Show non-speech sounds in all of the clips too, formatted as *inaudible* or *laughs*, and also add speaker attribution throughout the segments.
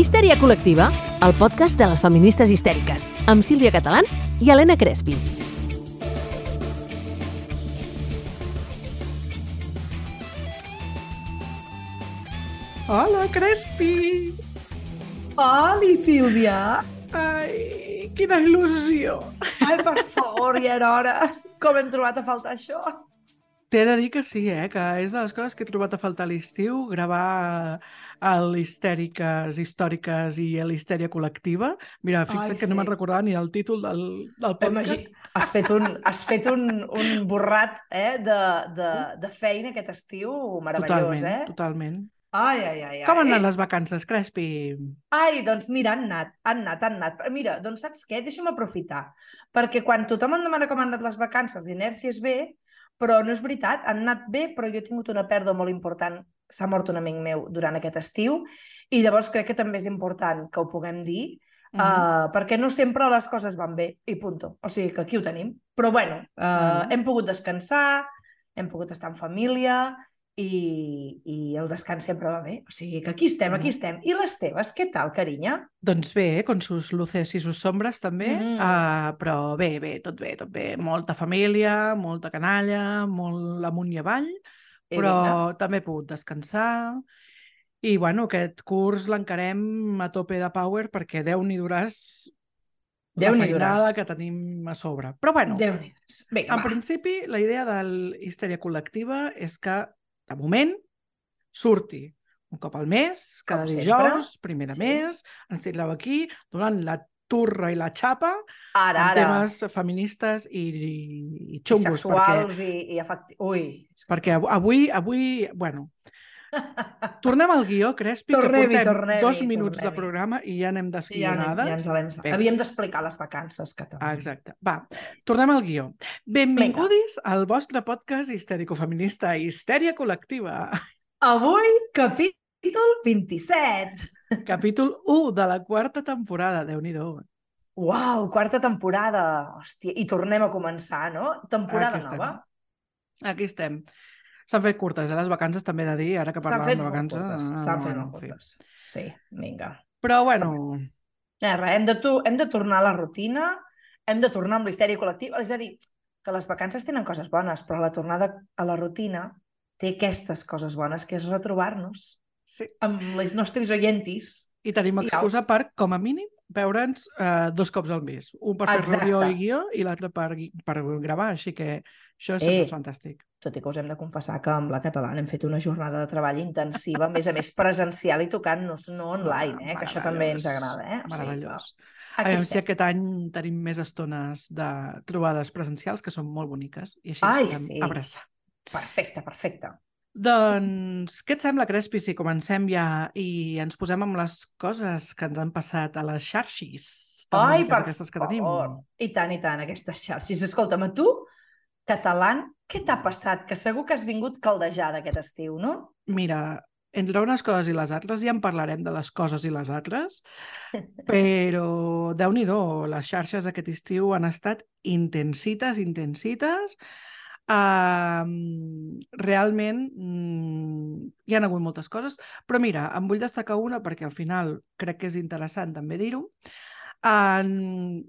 Speaker 1: Histèria col·lectiva, el podcast de les feministes histèriques, amb Sílvia Catalán i Helena Crespi.
Speaker 2: Hola, Crespi!
Speaker 3: Oli, Sílvia!
Speaker 2: Ai, quina il·lusió!
Speaker 3: Ai, per favor, ja era hora. Com hem trobat a faltar això?
Speaker 2: T'he de dir que sí, eh? que és de les coses que he trobat a faltar a l'estiu, gravar el Histèriques Històriques i l'Histèria Col·lectiva. Mira, fixa't
Speaker 3: Ai,
Speaker 2: que no
Speaker 3: sí.
Speaker 2: me'n recordava ni el títol del, del podcast.
Speaker 3: Imagina, has fet un, has fet un, un borrat eh, de, de, de feina aquest estiu meravellós,
Speaker 2: totalment,
Speaker 3: eh?
Speaker 2: totalment.
Speaker 3: Ai, ai, ai. ai.
Speaker 2: Com han anat les vacances, Crespi?
Speaker 3: Ai, doncs mira, han anat, han anat, han anat. Mira, doncs saps què? Deixa'm aprofitar. Perquè quan tothom em demana com han anat les vacances, l'inèrcia és bé, però no és veritat, han anat bé, però jo he tingut una pèrdua molt important. S'ha mort un amic meu durant aquest estiu i llavors crec que també és important que ho puguem dir,
Speaker 2: Mhm.
Speaker 3: uh, perquè no sempre les coses van bé, i punto. O sigui que aquí ho tenim. Però bueno, uh,
Speaker 2: Mhm.
Speaker 3: hem pogut descansar, hem pogut estar en família i, i el descans sempre va bé. O sigui que aquí estem, aquí estem. I les teves, què tal, carinya?
Speaker 2: Doncs bé, con sus luces i sus sombres també,
Speaker 3: Mhm.
Speaker 2: uh, però bé, bé, tot bé, tot bé. Molta família, molta canalla, molt amunt i avall, però també he pogut descansar. I, bueno, aquest curs l'encarem a tope de power perquè Déu n'hi duràs la
Speaker 3: Déu n'hi
Speaker 2: feinada que tenim a sobre. Però, bueno,
Speaker 3: déu
Speaker 2: en
Speaker 3: va.
Speaker 2: principi, la idea de l'histèria col·lectiva és que, de moment, surti un cop al mes, cada
Speaker 3: Com
Speaker 2: dijous, primer de
Speaker 3: Sí.
Speaker 2: mes, ens tindreu aquí donant la turra i la xapa
Speaker 3: Ara,
Speaker 2: amb
Speaker 3: ara.
Speaker 2: temes feministes i, i, i
Speaker 3: I
Speaker 2: xungos, perquè,
Speaker 3: sexuals i, i efecti... Ui.
Speaker 2: perquè avui, avui, bueno, tornem al guió, Crespi,
Speaker 3: Tornem-hi,
Speaker 2: que portem
Speaker 3: tornem-hi,
Speaker 2: dos minuts de programa i ja anem
Speaker 3: ja, anem- ja ens. Havíem d'explicar les vacances que tenim.
Speaker 2: Ah, exacte. Va, tornem al guió. Benvingudis al vostre podcast histèrico-feminista Histèria Col·lectiva,
Speaker 3: Avui, capítol 27.
Speaker 2: capítol 1 de la quarta temporada, déu nhi
Speaker 3: Uau, quarta temporada. Hòstia, i tornem a començar, no? Temporada
Speaker 2: Aquí estem.
Speaker 3: nova.
Speaker 2: Aquí estem. S'han fet curtes, eh? Les vacances també he de dir, ara que parlàvem de vacances.
Speaker 3: curtes.
Speaker 2: ah,
Speaker 3: S'han fet
Speaker 2: bueno,
Speaker 3: molt
Speaker 2: en fi.
Speaker 3: curtes. Sí, vinga.
Speaker 2: Però, bueno,
Speaker 3: Eh, res, hem de, tu, hem de tornar a la rutina, hem de tornar amb l'histèria col·lectiva. És a dir, que les vacances tenen coses bones, però la tornada a la rutina té aquestes coses bones, que és retrobar-nos
Speaker 2: sí.
Speaker 3: amb les nostres oyentis.
Speaker 2: I tenim
Speaker 3: I
Speaker 2: excusa per, com a mínim, veure'ns eh, dos cops al mes. Un per fer reunió i guió i l'altre per, per gravar, així que això sempre
Speaker 3: Eh.
Speaker 2: és fantàstic.
Speaker 3: Tot i que us hem de confessar que amb la catalana hem fet una jornada de treball intensiva, a més a més presencial i tocant-nos, no online, eh? que això també ens agrada. Eh? O sigui,
Speaker 2: Meravellós.
Speaker 3: aquí
Speaker 2: Aviam si aquest any tenim més estones de trobades presencials, que són molt boniques, i així
Speaker 3: Ai,
Speaker 2: ens podem
Speaker 3: sí.
Speaker 2: abraçar.
Speaker 3: Perfecte, perfecte.
Speaker 2: Doncs, què et sembla, Crespi, si comencem ja i ens posem amb les coses que ens han passat a les xarxis? tan
Speaker 3: Ai, per
Speaker 2: aquestes que
Speaker 3: favor.
Speaker 2: tenim.
Speaker 3: I tant, i tant, aquestes xarxes. Escolta'm, a tu, català, què t'ha passat? Que segur que has vingut caldejada aquest estiu, no?
Speaker 2: Mira, entre unes coses i les altres, ja en parlarem de les coses i les altres, però déu nhi les xarxes aquest estiu han estat intensites, intensites. Uh, realment mm, hi han hagut moltes coses, però mira, em vull destacar una perquè al final crec que és interessant també dir-ho. Uh,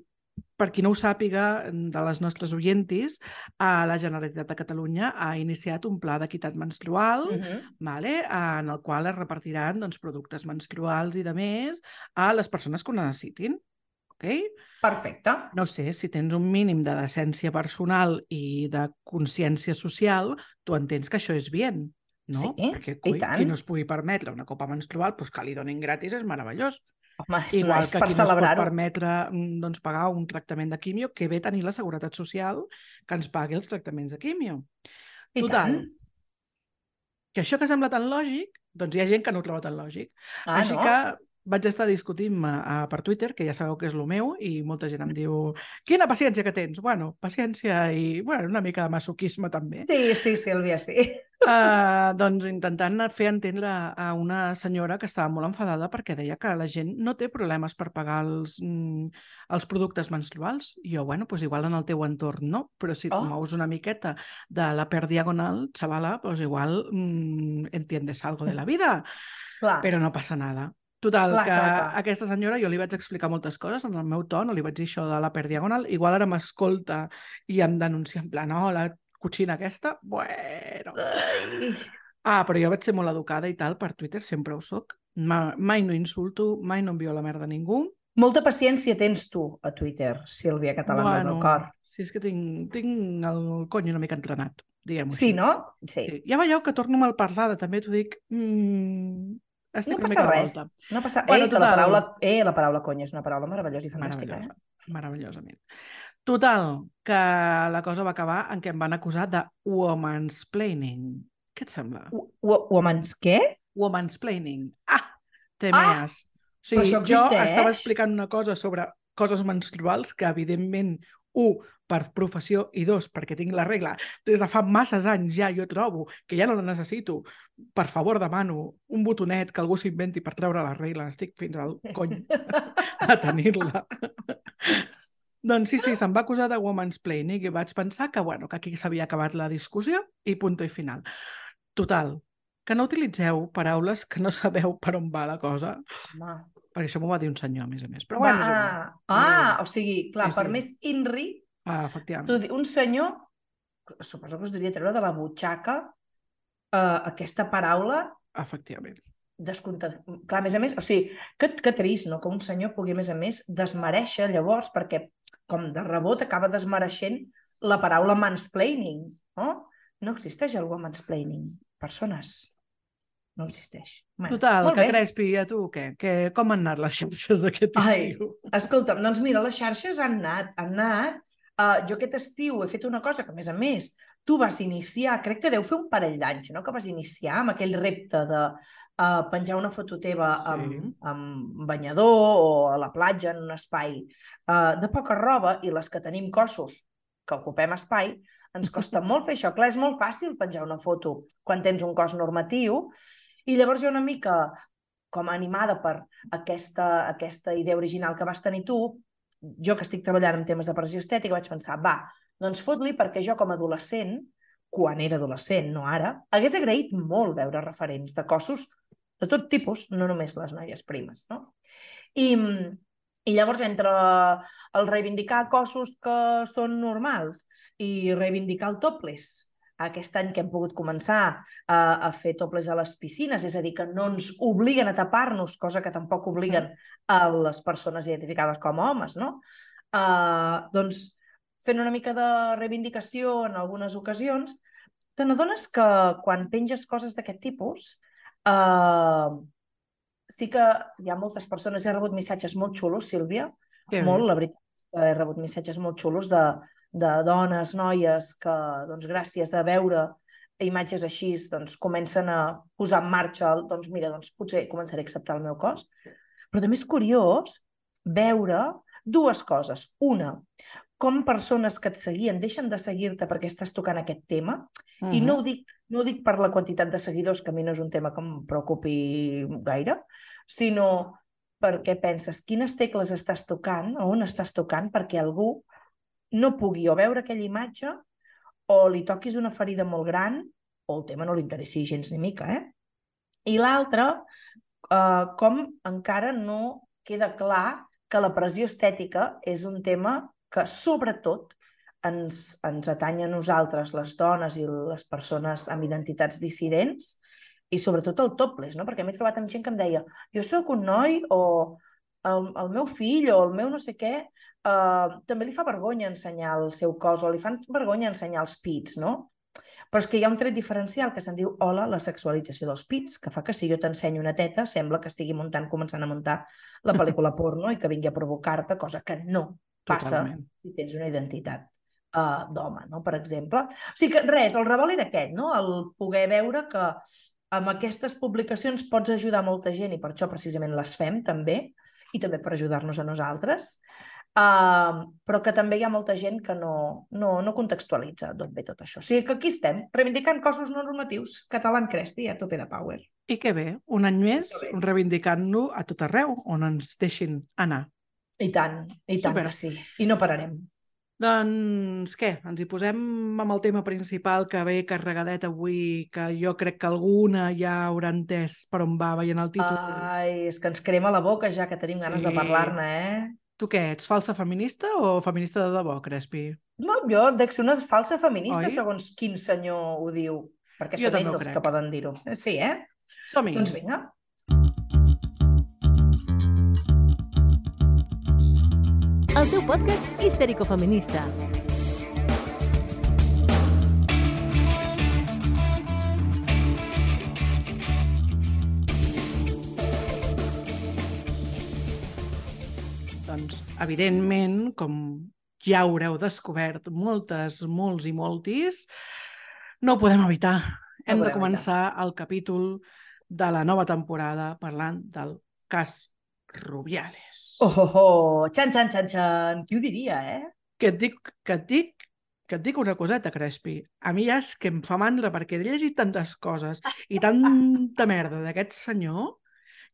Speaker 2: per qui no ho sàpiga, de les nostres oientis, uh, la Generalitat de Catalunya ha iniciat un pla d'equitat menstrual
Speaker 3: Mm -hmm.
Speaker 2: vale? en el qual es repartiran doncs, productes menstruals i de més a les persones que ho necessitin. Okay?
Speaker 3: Perfecte.
Speaker 2: No sé, si tens un mínim de decència personal i de consciència social, tu entens que això és bien, no?
Speaker 3: Sí,
Speaker 2: Perquè
Speaker 3: i
Speaker 2: coi,
Speaker 3: tant.
Speaker 2: qui no es pugui permetre una copa menstrual, doncs que li donin gratis és meravellós.
Speaker 3: Home, és,
Speaker 2: Igual
Speaker 3: és
Speaker 2: que
Speaker 3: per
Speaker 2: qui no es pot permetre mm, doncs, pagar un tractament de quimio, que bé tenir la Seguretat Social que ens pagui els tractaments de quimio.
Speaker 3: I
Speaker 2: Total,
Speaker 3: tant.
Speaker 2: que això que sembla tan lògic, doncs hi ha gent que no ho troba tan lògic.
Speaker 3: Ah,
Speaker 2: Així
Speaker 3: no?
Speaker 2: que vaig estar discutint uh, per Twitter, que ja sabeu que és el meu, i molta gent em diu quina paciència que tens! Bueno, paciència i bueno, una mica de masoquisme també.
Speaker 3: Sí, sí, Sílvia, sí.
Speaker 2: Uh, doncs intentant fer entendre a una senyora que estava molt enfadada perquè deia que la gent no té problemes per pagar els, mm, els productes menstruals. I jo, bueno, pues igual en el teu entorn no, però si tu
Speaker 3: Oh.
Speaker 2: mous una miqueta de la per diagonal, xavala, pues igual mm, entiendes algo de la vida,
Speaker 3: Clar.
Speaker 2: però no passa nada. Total,
Speaker 3: Clar,
Speaker 2: que
Speaker 3: clar, clar.
Speaker 2: aquesta senyora jo li vaig explicar moltes coses en el meu to, no li vaig dir això de la per diagonal, igual ara m'escolta i em denuncia en plan, oh, la cotxina aquesta, bueno...
Speaker 3: Ai.
Speaker 2: Ah, però jo vaig ser molt educada i tal, per Twitter sempre ho soc. Ma, mai no insulto, mai no envio la merda a ningú.
Speaker 3: Molta paciència tens tu a Twitter, Sílvia Català bueno, del cor.
Speaker 2: sí, és que tinc, tinc el cony una mica entrenat, diguem-ho
Speaker 3: Sí,
Speaker 2: així.
Speaker 3: no? Sí.
Speaker 2: Sí. Ja veieu que torno mal parlada, també t'ho dic. Mm, estic
Speaker 3: No passa res.
Speaker 2: volta.
Speaker 3: No passa...
Speaker 2: Bueno,
Speaker 3: eh, que la
Speaker 2: total.
Speaker 3: paraula, eh, la paraula conya és una paraula meravellosa i fantàstica.
Speaker 2: Meravellosa,
Speaker 3: Eh?
Speaker 2: meravellosament. Total, que la cosa va acabar en què em van acusar de womansplaining. Què et sembla?
Speaker 3: Wo- wo- Woman's què?
Speaker 2: Womansplaining. Ah! Te mees. O sigui, jo estava explicant una cosa sobre coses menstruals que, evidentment, un, per professió, i dos, perquè tinc la regla des de fa masses anys ja jo trobo que ja no la necessito. Per favor, demano un botonet que algú s'inventi per treure la regla. Estic fins al cony *laughs* de tenir-la. *laughs* doncs sí, sí, se'm va acusar de womansplaining i vaig pensar que, bueno, que aquí s'havia acabat la discussió i punto i final. Total, que no utilitzeu paraules que no sabeu per on va la cosa,
Speaker 3: Home.
Speaker 2: perquè això m'ho va dir un senyor, a més a més. Però
Speaker 3: Va,
Speaker 2: bueno, és igual.
Speaker 3: ah, ah, o sigui, clar,
Speaker 2: Sí,
Speaker 3: per
Speaker 2: sí.
Speaker 3: més INRI,
Speaker 2: Ah, efectivament.
Speaker 3: un senyor, suposo que us devia treure de la butxaca eh, aquesta paraula
Speaker 2: Efectivament.
Speaker 3: descomptat. Clar, a més a més, o sigui, que, que trist, no?, que un senyor pugui, a més a més, desmereixer llavors, perquè com de rebot acaba desmereixent la paraula mansplaining, no? No existeix el mansplaining. Persones, no existeix. Bueno,
Speaker 2: Total, que
Speaker 3: bé.
Speaker 2: Crespi, a tu què? que? Com han anat les xarxes aquest
Speaker 3: Ai.
Speaker 2: estiu?
Speaker 3: Escolta'm, doncs mira, les xarxes han anat, han anat. Uh, jo aquest estiu he fet una cosa que, a més a més, tu vas iniciar, crec que deu fer un parell d'anys, no?, que vas iniciar amb aquell repte de uh, penjar una foto teva
Speaker 2: Sí.
Speaker 3: amb, amb banyador o a la platja en un espai uh, de poca roba i les que tenim cossos que ocupem espai, ens costa *laughs* molt fer això. Clar, és molt fàcil penjar una foto quan tens un cos normatiu i llavors jo una mica com a animada per aquesta, aquesta idea original que vas tenir tu, jo que estic treballant en temes de pressió estètica, vaig pensar, va, doncs fot-li perquè jo com a adolescent, quan era adolescent, no ara, hagués agraït molt veure referents de cossos de tot tipus, no només les noies primes, no? I, i llavors, entre el reivindicar cossos que són normals i reivindicar el topless, aquest any que hem pogut començar a, a fer topless a les piscines, és a dir, que no ens obliguen a tapar-nos, cosa que tampoc obliguen a les persones identificades com a homes, no? Uh, doncs, fent una mica de reivindicació en algunes ocasions, te n'adones que quan penges coses d'aquest tipus, uh, sí que hi ha moltes persones, he rebut missatges molt xulos, Sílvia,
Speaker 2: bé.
Speaker 3: molt, la veritat, he rebut missatges molt xulos de, de dones, noies, que doncs, gràcies a veure imatges així doncs, comencen a posar en marxa, doncs mira, doncs, potser començaré a acceptar el meu cos. Però també és curiós veure dues coses. Una, com persones que et seguien deixen de seguir-te perquè estàs tocant aquest tema,
Speaker 2: Uh
Speaker 3: i no ho, dic, no ho dic per la quantitat de seguidors, que a mi no és un tema que em preocupi gaire, sinó perquè penses quines tecles estàs tocant, o on estàs tocant, perquè algú no pugui o veure aquella imatge o li toquis una ferida molt gran o el tema no li interessi gens ni mica, eh? I l'altre, eh, com encara no queda clar que la pressió estètica és un tema que, sobretot, ens, ens atanya a nosaltres, les dones i les persones amb identitats dissidents, i sobretot el topless, no? perquè m'he trobat amb gent que em deia jo sóc un noi o el, el meu fill o el meu no sé què uh, també li fa vergonya ensenyar el seu cos o li fan vergonya ensenyar els pits, no? Però és que hi ha un tret diferencial que se'n diu hola, la sexualització dels pits, que fa que si jo t'ensenyo una teta sembla que estigui muntant, començant a muntar la pel·lícula *laughs* porno i que vingui a provocar-te, cosa que no passa
Speaker 2: Totalment.
Speaker 3: si tens una identitat uh, d'home, no? per exemple. O sigui que res, el revolt era aquest, no? el poder veure que amb aquestes publicacions pots ajudar molta gent i per això precisament les fem també, i també per ajudar-nos a nosaltres, uh, però que també hi ha molta gent que no, no, no contextualitza d'on ve tot això. O sigui que aquí estem, reivindicant cossos no normatius, català en crespi, a tope de power.
Speaker 2: I que bé, un any més reivindicant-lo a tot arreu, on ens deixin anar.
Speaker 3: I tant, i tant
Speaker 2: Super.
Speaker 3: que sí. I no pararem.
Speaker 2: Doncs què, ens hi posem amb el tema principal que ve carregadet avui, que jo crec que alguna ja haurà entès per on va veient el títol.
Speaker 3: Ai, és que ens crema la boca ja que tenim ganes de
Speaker 2: Sí.
Speaker 3: parlar-ne, eh?
Speaker 2: Tu què, ets falsa feminista o feminista de debò, Crespi?
Speaker 3: No, jo dec ser una falsa feminista,
Speaker 2: Oi?
Speaker 3: segons quin senyor ho diu, perquè
Speaker 2: Jo
Speaker 3: són ells els
Speaker 2: crec.
Speaker 3: que poden dir-ho. Sí, eh?
Speaker 2: Som-hi!
Speaker 3: Doncs vinga.
Speaker 1: El teu podcast histèrico-feminista.
Speaker 2: Doncs, evidentment, com ja haureu descobert moltes, molts i moltis, no ho podem evitar. Hem de
Speaker 3: podem
Speaker 2: començar el capítol de la nova temporada parlant del cas Rubiales.
Speaker 3: Oh, oh, oh, xan, xan, xan, xan. Qui ho diria, eh?
Speaker 2: Que et dic, que et dic, que et dic una coseta, Crespi. A mi ja és que em fa mandra perquè he llegit tantes coses i tanta merda d'aquest senyor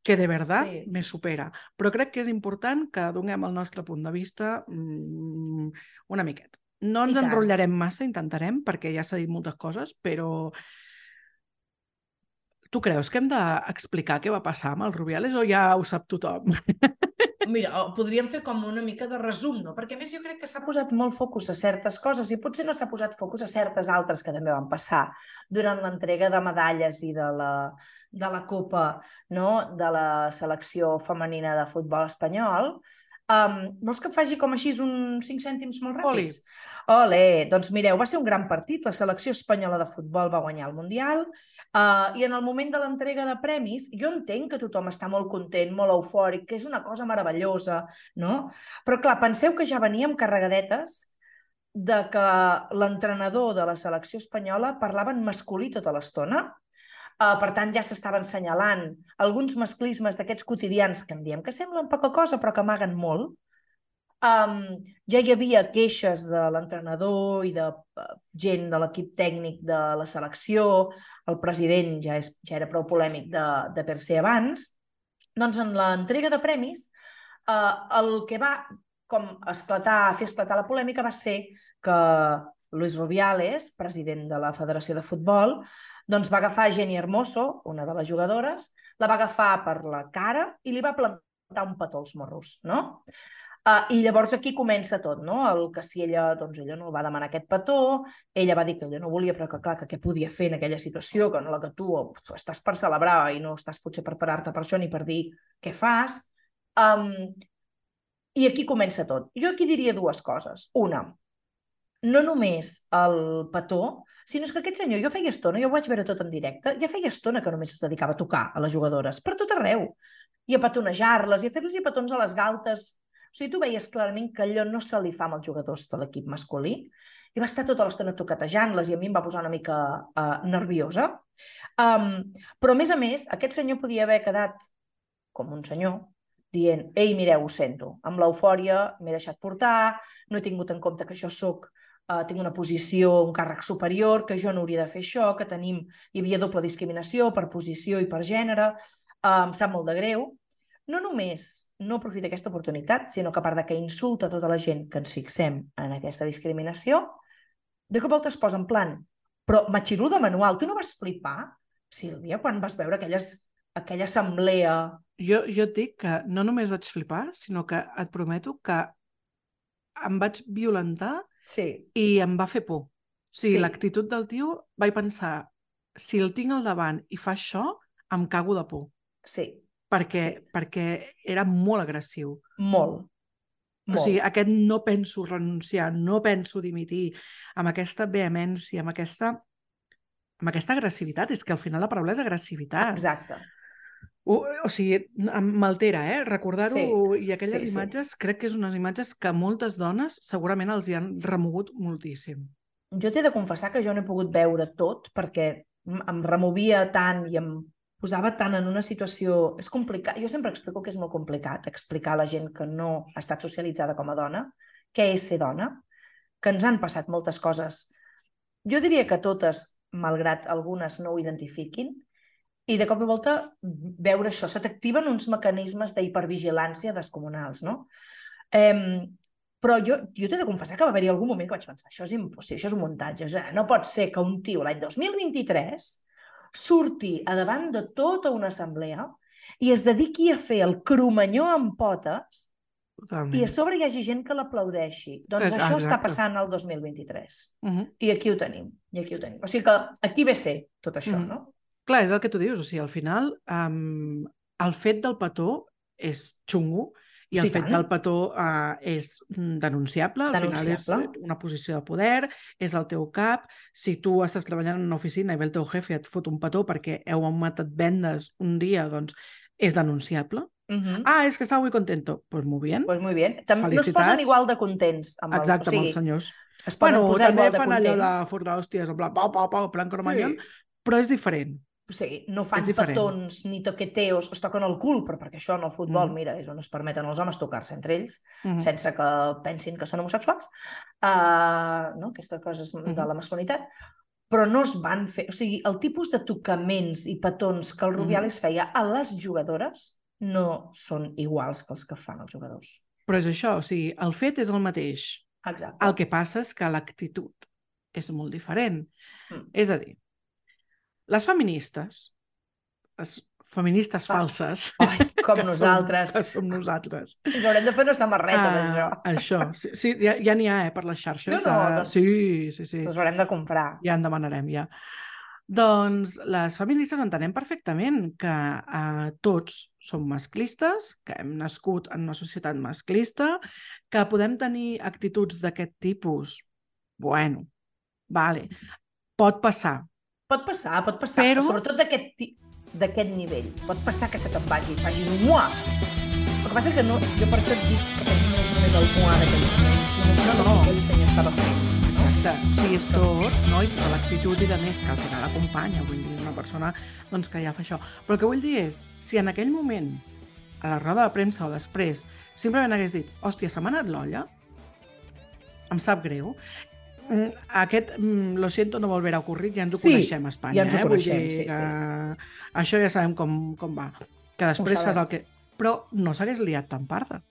Speaker 2: que de veritat
Speaker 3: Sí.
Speaker 2: me supera. Però crec que és important que donem el nostre punt de vista mm, una miqueta. No ens enrotllarem massa, intentarem, perquè ja s'ha dit moltes coses, però tu creus que hem d'explicar què va passar amb el Rubiales o ja ho sap tothom? *laughs*
Speaker 3: Mira, podríem fer com una mica de resum, no? Perquè més jo crec que s'ha posat molt focus a certes coses i potser no s'ha posat focus a certes altres que també van passar durant l'entrega de medalles i de la, de la Copa no? de la selecció femenina de futbol espanyol. Um, vols que faci com així uns 5 cèntims molt
Speaker 2: Oli.
Speaker 3: ràpids? Ole, doncs mireu, va ser un gran partit. La selecció espanyola de futbol va guanyar el Mundial uh, i en el moment de l'entrega de premis, jo entenc que tothom està molt content, molt eufòric, que és una cosa meravellosa, no? Però clar, penseu que ja veníem carregadetes de que l'entrenador de la selecció espanyola parlava en masculí tota l'estona. Uh, per tant, ja s'estaven assenyalant alguns masclismes d'aquests quotidians que en diem que semblen poca cosa però que amaguen molt. Um, ja hi havia queixes de l'entrenador i de uh, gent de l'equip tècnic de la selecció, el president ja, és, ja era prou polèmic de, de per ser abans. Doncs en l'entrega de premis, uh, el que va com esclatar, fer esclatar la polèmica va ser que Luis Rubiales, president de la Federació de Futbol, doncs va agafar Jenny Hermoso, una de les jugadores, la va agafar per la cara i li va plantar un petó als morros, no? Uh, I llavors aquí comença tot, no? El que si ella, doncs ella no va demanar aquest petó, ella va dir que ella no volia, però que clar, que què podia fer en aquella situació, que no la que tu uf, estàs per celebrar i no estàs potser per parar-te per això ni per dir què fas. Um, I aquí comença tot. Jo aquí diria dues coses. Una, no només el petó, sinó que aquest senyor, jo feia estona, jo ho vaig veure tot en directe, ja feia estona que només es dedicava a tocar a les jugadores, per tot arreu, i a petonejar-les, i a fer-los petons a les galtes. O sigui, tu veies clarament que allò no se li fa amb els jugadors de l'equip masculí, i va estar tota l'estona toquetejant-les i a mi em va posar una mica uh, nerviosa. Um, però, a més a més, aquest senyor podia haver quedat com un senyor, dient, ei, mireu, ho sento, amb l'eufòria m'he deixat portar, no he tingut en compte que jo sóc Uh, tinc una posició, un càrrec superior, que jo no hauria de fer això, que tenim, hi havia doble discriminació per posició i per gènere, uh, em sap molt de greu. No només no aprofita aquesta oportunitat, sinó que a part de que insulta tota la gent que ens fixem en aquesta discriminació, de cop volta es posa en plan, però matxiruda de manual, tu no vas flipar, Sílvia, quan vas veure aquelles, aquella assemblea
Speaker 2: Jo, jo et dic que no només vaig flipar, sinó que et prometo que em vaig violentar
Speaker 3: Sí,
Speaker 2: i em va fer por. O sigui,
Speaker 3: Sí.
Speaker 2: l'actitud del tio, vaig pensar, si el tinc al davant i fa això, em cago de por.
Speaker 3: sí,
Speaker 2: Perquè,
Speaker 3: Sí.
Speaker 2: perquè era molt agressiu.
Speaker 3: molt.
Speaker 2: O
Speaker 3: molt.
Speaker 2: sigui, aquest no penso renunciar, no penso dimitir, amb aquesta vehemència, amb aquesta, amb aquesta agressivitat. És que al final la paraula és agressivitat.
Speaker 3: Exacte.
Speaker 2: O, o sigui, m'altera, eh? Recordar-ho i aquelles
Speaker 3: sí, sí.
Speaker 2: imatges, crec que és unes imatges que moltes dones segurament els hi han remogut moltíssim.
Speaker 3: Jo t'he de confessar que jo no he pogut veure tot perquè em removia tant i em posava tant en una situació... És complicat. Jo sempre explico que és molt complicat explicar a la gent que no ha estat socialitzada com a dona què és ser dona, que ens han passat moltes coses. Jo diria que totes, malgrat algunes no ho identifiquin, i de cop i volta veure això, se t'activen uns mecanismes d'hipervigilància descomunals, no? Eh, Però jo, jo t'he de confessar que va haver-hi algun moment que vaig pensar això és impossible, això és un muntatge. Sigui, no pot ser que un tio l'any 2023 surti a davant de tota una assemblea i es dediqui a fer el cromanyó amb potes
Speaker 2: Totalment.
Speaker 3: i a sobre hi hagi gent que l'aplaudeixi. Doncs
Speaker 2: Eh,
Speaker 3: això està
Speaker 2: exacte.
Speaker 3: passant al 2023.
Speaker 2: Mhm.
Speaker 3: I aquí ho tenim, i aquí ho tenim. O sigui que aquí ve ser tot això,
Speaker 2: Mhm.
Speaker 3: no?
Speaker 2: Clar, és el que tu dius, o sigui, al final um, el fet del petó és xungo i el
Speaker 3: Sí,
Speaker 2: fet
Speaker 3: tant.
Speaker 2: del petó uh, és denunciable, al final és
Speaker 3: Denunciable.
Speaker 2: una posició de poder, és el teu cap, si tu estàs treballant en una oficina i ve el teu jefe et fot un petó perquè heu augmentat vendes un dia, doncs és denunciable.
Speaker 3: Uh -huh.
Speaker 2: Ah, és que estava muy contento. Pues muy bien.
Speaker 3: pues muy bien. Tam no es posen igual de contents. Amb el,
Speaker 2: Exacte,
Speaker 3: o sigui,
Speaker 2: amb els senyors.
Speaker 3: es poden
Speaker 2: Bueno,
Speaker 3: posar
Speaker 2: també
Speaker 3: igual de
Speaker 2: fan
Speaker 3: contents.
Speaker 2: allò de fotrar hòsties, en plan, pau, pau, pau, plan cromanyon,
Speaker 3: Sí.
Speaker 2: però és diferent.
Speaker 3: O sigui, no fan
Speaker 2: És
Speaker 3: petons ni toqueteos, es toquen el cul, però perquè això en el futbol,
Speaker 2: Mm.
Speaker 3: mira, és on es permeten els homes tocar-se entre ells,
Speaker 2: Mhm.
Speaker 3: sense que pensin que són homosexuals, uh, no? aquestes coses de
Speaker 2: Mhm.
Speaker 3: la masculinitat, però no es van fer... O sigui, el tipus de tocaments i petons que el
Speaker 2: Mhm.
Speaker 3: Rubiales feia a les jugadores no són iguals que els que fan els jugadors.
Speaker 2: Però és això, o sigui, el fet és el mateix.
Speaker 3: Exacte.
Speaker 2: El que passa és que l'actitud és molt diferent.
Speaker 3: Mm.
Speaker 2: És a dir, les feministes, les feministes
Speaker 3: Ah.
Speaker 2: falses,
Speaker 3: Ai, com *laughs*
Speaker 2: que som-
Speaker 3: nosaltres.
Speaker 2: que som nosaltres.
Speaker 3: Ens haurem de fer una samarreta d'això.
Speaker 2: Ah, això, sí, sí ja ja n'hi ha, eh, per les xarxes.
Speaker 3: No, no,
Speaker 2: ah,
Speaker 3: doncs-
Speaker 2: Sí, sí, sí.
Speaker 3: Ens haurem de comprar.
Speaker 2: Ja en demanarem, ja. Doncs les feministes entenem perfectament que eh, tots som masclistes, que hem nascut en una societat masclista, que podem tenir actituds d'aquest tipus. Bueno, vale, pot passar.
Speaker 3: Pot passar, pot passar,
Speaker 2: Però-
Speaker 3: però... sobretot d'aquest nivell. Pot passar que se te'n vagi, facis un muà. El que passa és que no, jo per això et dic que no és només el muà d'aquell moment, sinó
Speaker 2: No,
Speaker 3: no,
Speaker 2: no.
Speaker 3: que aquell senyor estava fent. No?
Speaker 2: Exacte. O sigui, és tot, no? I tota l'actitud i de més que al final acompanya, vull dir, és una persona doncs, que ja fa això. Però el que vull dir és, si en aquell moment, a la roda de premsa o després, simplement hagués dit, hòstia, se m'ha anat l'olla, em sap greu, aquest, mm, lo siento, no volverà a ocurrir, ja ens ho
Speaker 3: Sí,
Speaker 2: coneixem a Espanya.
Speaker 3: ja ens ho
Speaker 2: eh?
Speaker 3: Coneixem,
Speaker 2: dir
Speaker 3: sí,
Speaker 2: que Això ja sabem com, com va. Que després fas el que... Però no s'hagués liat tan parda.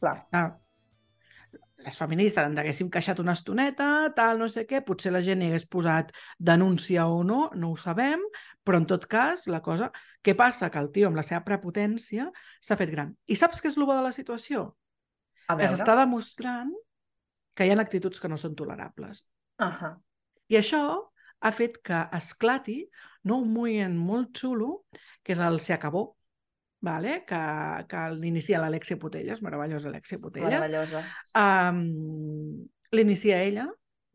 Speaker 3: Clar.
Speaker 2: Ah, les feministes ens haguéssim queixat una estoneta, tal, no sé què, potser la gent hi hagués posat denúncia o no, no ho sabem, però en tot cas, la cosa... Què passa? Que el tio, amb la seva prepotència, s'ha fet gran. I saps què és el bo de la situació?
Speaker 3: A
Speaker 2: Que
Speaker 3: veure.
Speaker 2: s'està demostrant que hi ha actituds que no són tolerables.
Speaker 3: Ahà.
Speaker 2: I això ha fet que esclati no, un moviment molt xulo, que és el Se acabó, vale? que, que l'inicia l'Alexia Putelles, meravellosa Alexia Putelles,
Speaker 3: Meravellosa.
Speaker 2: um, l'inicia ella,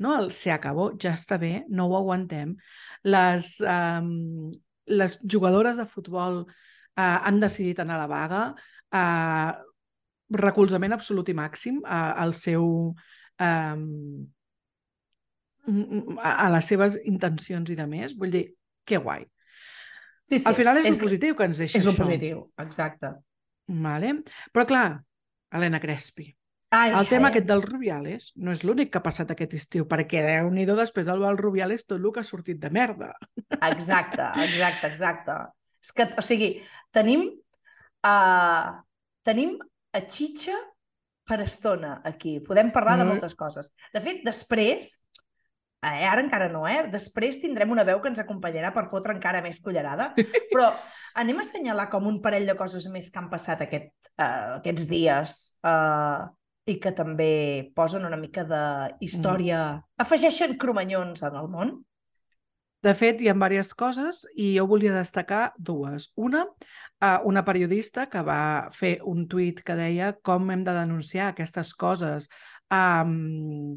Speaker 2: no? el se acabó, ja està bé, no ho aguantem. Les, um, les jugadores de futbol uh, han decidit anar a la vaga, uh, recolzament absolut i màxim uh, al seu... Um, a, les seves intencions i de més. Vull dir, que guai.
Speaker 3: Sí, sí.
Speaker 2: Al final és, és el positiu que ens deixa
Speaker 3: És
Speaker 2: això.
Speaker 3: el positiu, exacte.
Speaker 2: Vale? Però clar, Helena Crespi,
Speaker 3: Ai,
Speaker 2: el tema
Speaker 3: ai,
Speaker 2: aquest dels Rubiales no és l'únic que ha passat aquest estiu, perquè déu nhi després del Val Rubiales tot el que ha sortit de merda.
Speaker 3: Exacte, exacte, exacte. És que, o sigui, tenim, uh, tenim a xitxa per estona aquí. Podem parlar de
Speaker 2: Mm.
Speaker 3: moltes coses. De fet, després, eh, ara encara no, eh? Després tindrem una veu que ens acompanyarà per fotre encara més cullerada, *laughs* però anem a assenyalar com un parell de coses més que han passat aquest, uh, aquests dies uh, i que també posen una mica de història... Afegeixen cromanyons en el món.
Speaker 2: De fet, hi ha diverses coses i jo volia destacar dues. Una, uh, una periodista que va fer un tuit que deia com hem de denunciar aquestes coses um,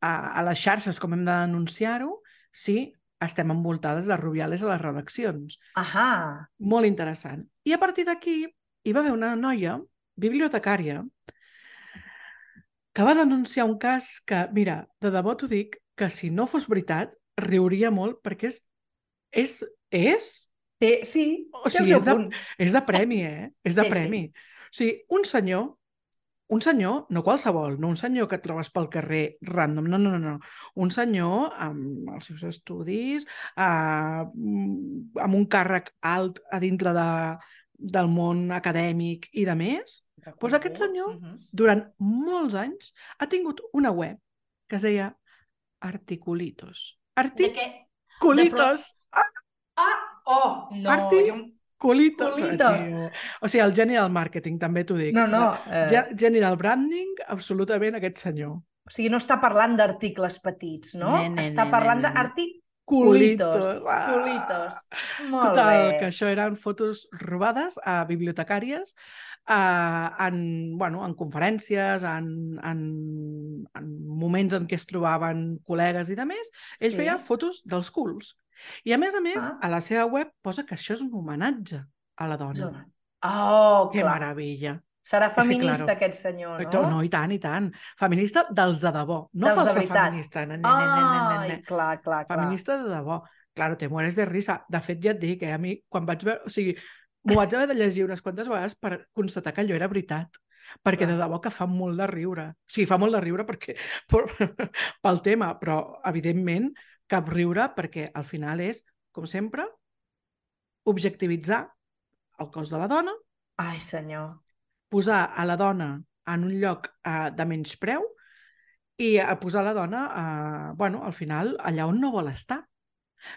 Speaker 2: a, a les xarxes, com hem de denunciar-ho, si estem envoltades de Rubiales a les redaccions.
Speaker 3: Ahà,
Speaker 2: Molt interessant. I a partir d'aquí hi va haver una noia, bibliotecària, que va denunciar un cas que, mira, de debò t'ho dic, que si no fos veritat, riuria molt perquè és... És... és
Speaker 3: Té, sí,
Speaker 2: O
Speaker 3: té
Speaker 2: sigui, és de-
Speaker 3: punt.
Speaker 2: és de premi, eh? És de
Speaker 3: Sí, sí.
Speaker 2: premi. O sigui, un senyor, un senyor, no qualsevol, no un senyor que et trobes pel carrer random, no, no, no, no. Un senyor amb els seus estudis, eh, amb un càrrec alt a dintre de, del món acadèmic i de més, Pues aquest senyor-
Speaker 3: Mhm.
Speaker 2: durant molts anys ha tingut una web que es deia Articulitos.
Speaker 3: De?
Speaker 2: Articulitos!
Speaker 3: Oh, no,
Speaker 2: Arti-
Speaker 3: jo...
Speaker 2: Culitos. tio. O sigui, el geni del màrqueting, també t'ho dic.
Speaker 3: No, no, eh,
Speaker 2: Ge- Geni del branding, absolutament aquest senyor.
Speaker 3: o sigui, no està parlant d'articles petits, no?
Speaker 2: Ne, ne,
Speaker 3: està
Speaker 2: ne,
Speaker 3: parlant
Speaker 2: ne.
Speaker 3: d'articulitos.
Speaker 2: Ah.
Speaker 3: Culitos. Molt
Speaker 2: Total,
Speaker 3: bé.
Speaker 2: que això eren fotos robades a bibliotecàries eh, en, bueno, en conferències, en, en, en moments en què es trobaven col·legues i de més, ell
Speaker 3: Sí.
Speaker 2: feia fotos dels culs. I a més a més,
Speaker 3: Ah.
Speaker 2: a la seva web posa que això és un homenatge a la dona.
Speaker 3: Zona. Oh,
Speaker 2: Que
Speaker 3: clar.
Speaker 2: meravella.
Speaker 3: Serà
Speaker 2: Sí,
Speaker 3: feminista
Speaker 2: claro.
Speaker 3: aquest senyor,
Speaker 2: No?
Speaker 3: no?
Speaker 2: no, i tant, i tant. Feminista dels de debò, no
Speaker 3: Dels de
Speaker 2: falsa
Speaker 3: veritat.
Speaker 2: feminista. Ne, ne, ne, ne, ne, ne,
Speaker 3: Ai, clar, clar, clar.
Speaker 2: Feminista de debò. Claro, te mueres de risa. De fet, ja et dic, eh, a mi, quan vaig veure... O sigui, m'ho vaig haver de llegir unes quantes vegades per constatar que allò era veritat. Perquè de debò que fa molt de riure. O sigui, fa molt de riure perquè, *laughs* per, pel tema, però, evidentment, cap riure perquè al final és, com sempre, objectivitzar el cos de la dona,
Speaker 3: Ai, senyor.
Speaker 2: posar a la dona en un lloc eh, de menyspreu i a posar la dona, eh, bueno, al final, allà on no vol estar.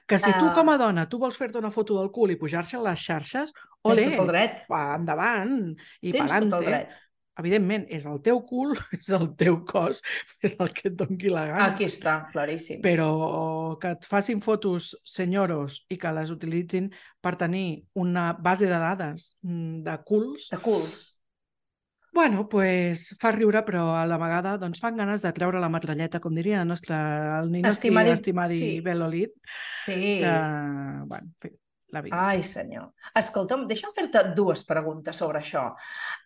Speaker 2: Que si tu
Speaker 3: Ah.
Speaker 2: com a dona tu vols fer-te una foto del cul i pujar-se a les xarxes,
Speaker 3: Tens
Speaker 2: ole,
Speaker 3: tot el dret.
Speaker 2: va, endavant i
Speaker 3: Tens tot el dret.
Speaker 2: Evidentment, és el teu cul, *laughs* és el teu cos, és el que et doni la gana.
Speaker 3: Aquí està, claríssim.
Speaker 2: Però que et facin fotos senyoros i que les utilitzin per tenir una base de dades mm, de culs,
Speaker 3: De culs.
Speaker 2: Bueno, pues fa riure, però a la vegada doncs, fan ganes de treure la metralleta, com diria el nostre el Ninoski
Speaker 3: Estimadi-
Speaker 2: estimadi
Speaker 3: sí.
Speaker 2: Belolit,
Speaker 3: Sí.
Speaker 2: que, bueno, en fi, la vida.
Speaker 3: Ai, senyor. Escolta'm, deixa'm fer-te dues preguntes sobre això.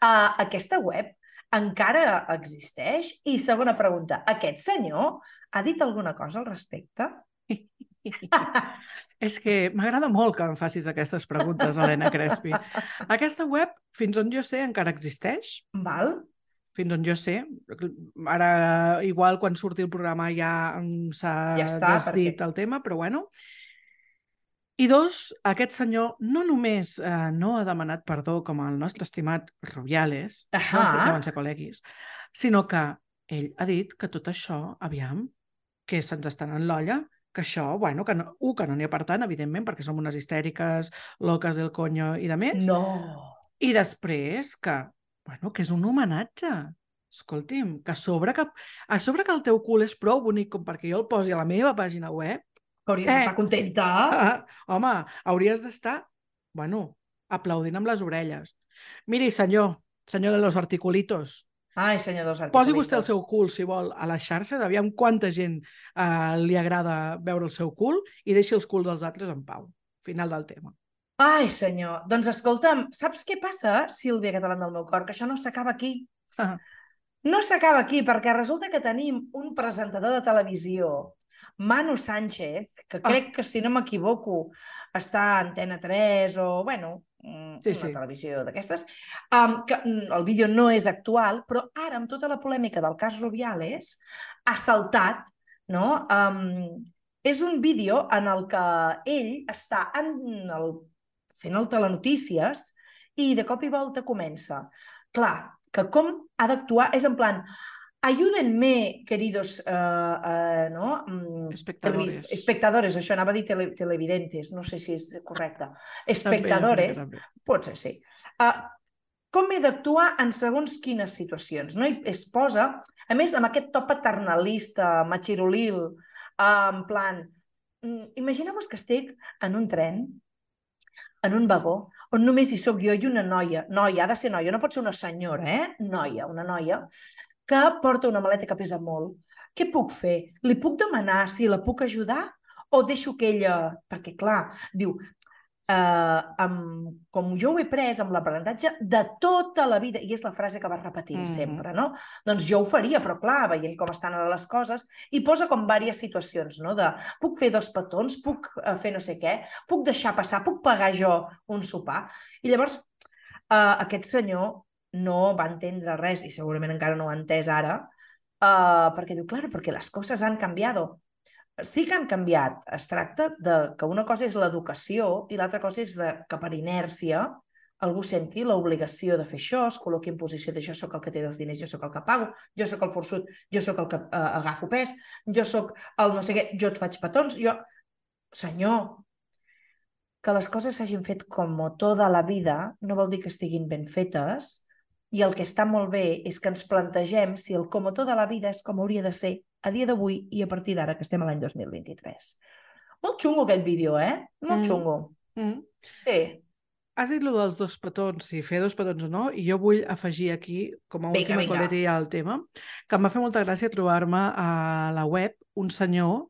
Speaker 3: Uh, aquesta web encara existeix? I segona pregunta, aquest senyor ha dit alguna cosa al respecte? *laughs* *laughs*
Speaker 2: És que m'agrada molt que em facis aquestes preguntes, Helena Crespi. Aquesta web, fins on jo sé, encara existeix.
Speaker 3: Val?
Speaker 2: Fins on jo sé. Ara, igual, quan surti el programa ja s'ha
Speaker 3: Ja està,
Speaker 2: desdit
Speaker 3: perquè-
Speaker 2: el tema, però bueno. I dos, aquest senyor no només eh, no ha demanat perdó com el nostre estimat Rubiales,
Speaker 3: Ahà.
Speaker 2: deuen ser, deuen ser col·leguis, sinó que ell ha dit que tot això, aviam, que se'ns estan en l'olla, que això, bueno, que no, un, que no n'hi ha per tant, evidentment, perquè som unes histèriques, loques del coño i de més,
Speaker 3: No.
Speaker 2: i després que, bueno, que és un homenatge. Escolti'm, que a sobre que, a sobre que el teu cul és prou bonic com perquè jo el posi a la meva pàgina web,
Speaker 3: Que hauries
Speaker 2: Eh.
Speaker 3: d'estar contenta.
Speaker 2: ah, *laughs* home, hauries d'estar, bueno, aplaudint amb les orelles. Miri, senyor, senyor de los articulitos,
Speaker 3: Ai, senyor dels
Speaker 2: posi
Speaker 3: articulitos.
Speaker 2: vostè el seu cul, si vol, a la xarxa, aviam quanta gent eh, li agrada veure el seu cul i deixi els culs dels altres en pau. Final del tema.
Speaker 3: Ai, senyor. Doncs escolta'm, saps què passa, Sílvia Catalán del meu cor? Que això no s'acaba aquí.
Speaker 2: Ah. *laughs*
Speaker 3: No s'acaba aquí, perquè resulta que tenim un presentador de televisió, Manu Sánchez, que
Speaker 2: Ah.
Speaker 3: crec que, si no m'equivoco, està a Antena 3 o, bueno,
Speaker 2: Sí,
Speaker 3: una
Speaker 2: sí.
Speaker 3: televisió d'aquestes, um, que mm, el vídeo no és actual, però ara, amb tota la polèmica del cas Rubiales, ha saltat, no? Um, és un vídeo en el que ell està en el, fent el telenotícies i de cop i volta comença. Clar, que com ha d'actuar és en plan ayúdenme, queridos eh, eh, no? Mm,
Speaker 2: Espectadores.
Speaker 3: espectadores, això anava a dir tele, televidentes, no sé si és correcte.
Speaker 2: També,
Speaker 3: Espectadores,
Speaker 2: també.
Speaker 3: pot ser, sí. Uh, com he d'actuar en segons quines situacions? No? I es posa, a més, amb aquest to paternalista, matxirolil, uh, en plan, mm, imagineu-vos que estic en un tren, en un vagó, on només hi sóc jo i una noia. Noia, ha de ser noia, no pot ser una senyora, eh? Noia, una noia, que porta una maleta que pesa molt. Què puc fer? Li puc demanar si la puc ajudar o deixo que ella... Perquè, clar, diu, eh, amb, com jo ho he pres amb l'aprenentatge de tota la vida, i és la frase que va repetint
Speaker 2: Mhm.
Speaker 3: sempre, no? Doncs jo ho faria, però clar, veient com estan ara les coses, i posa com diverses situacions, no? De puc fer dos petons, puc eh, fer no sé què, puc deixar passar, puc pagar jo un sopar. I llavors eh, aquest senyor no va entendre res, i segurament encara no ho ha entès ara, eh, perquè diu, claro, perquè les coses han canviat. Sí que han canviat. Es tracta de que una cosa és l'educació i l'altra cosa és de, que per inèrcia algú senti l'obligació de fer això, es col·loqui en posició de jo sóc el que té els diners, jo sóc el que pago, jo sóc el forçut, jo sóc el que uh, agafo pes, jo sóc el no sé què, jo et faig petons, jo... Senyor, que les coses s'hagin fet com tota la vida no vol dir que estiguin ben fetes i el que està molt bé és que ens plantegem si el com tota la vida és com hauria de ser a dia d'avui i a partir d'ara, que estem a l'any 2023. Molt xungo aquest vídeo, eh? Molt
Speaker 2: Mm.
Speaker 3: xungo.
Speaker 2: Mm.
Speaker 3: Sí.
Speaker 2: Has dit lo dels dos petons, si fer dos petons o no, i jo vull afegir aquí, com a última coletilla al tema, que em va fer molta gràcia trobar-me a la web un senyor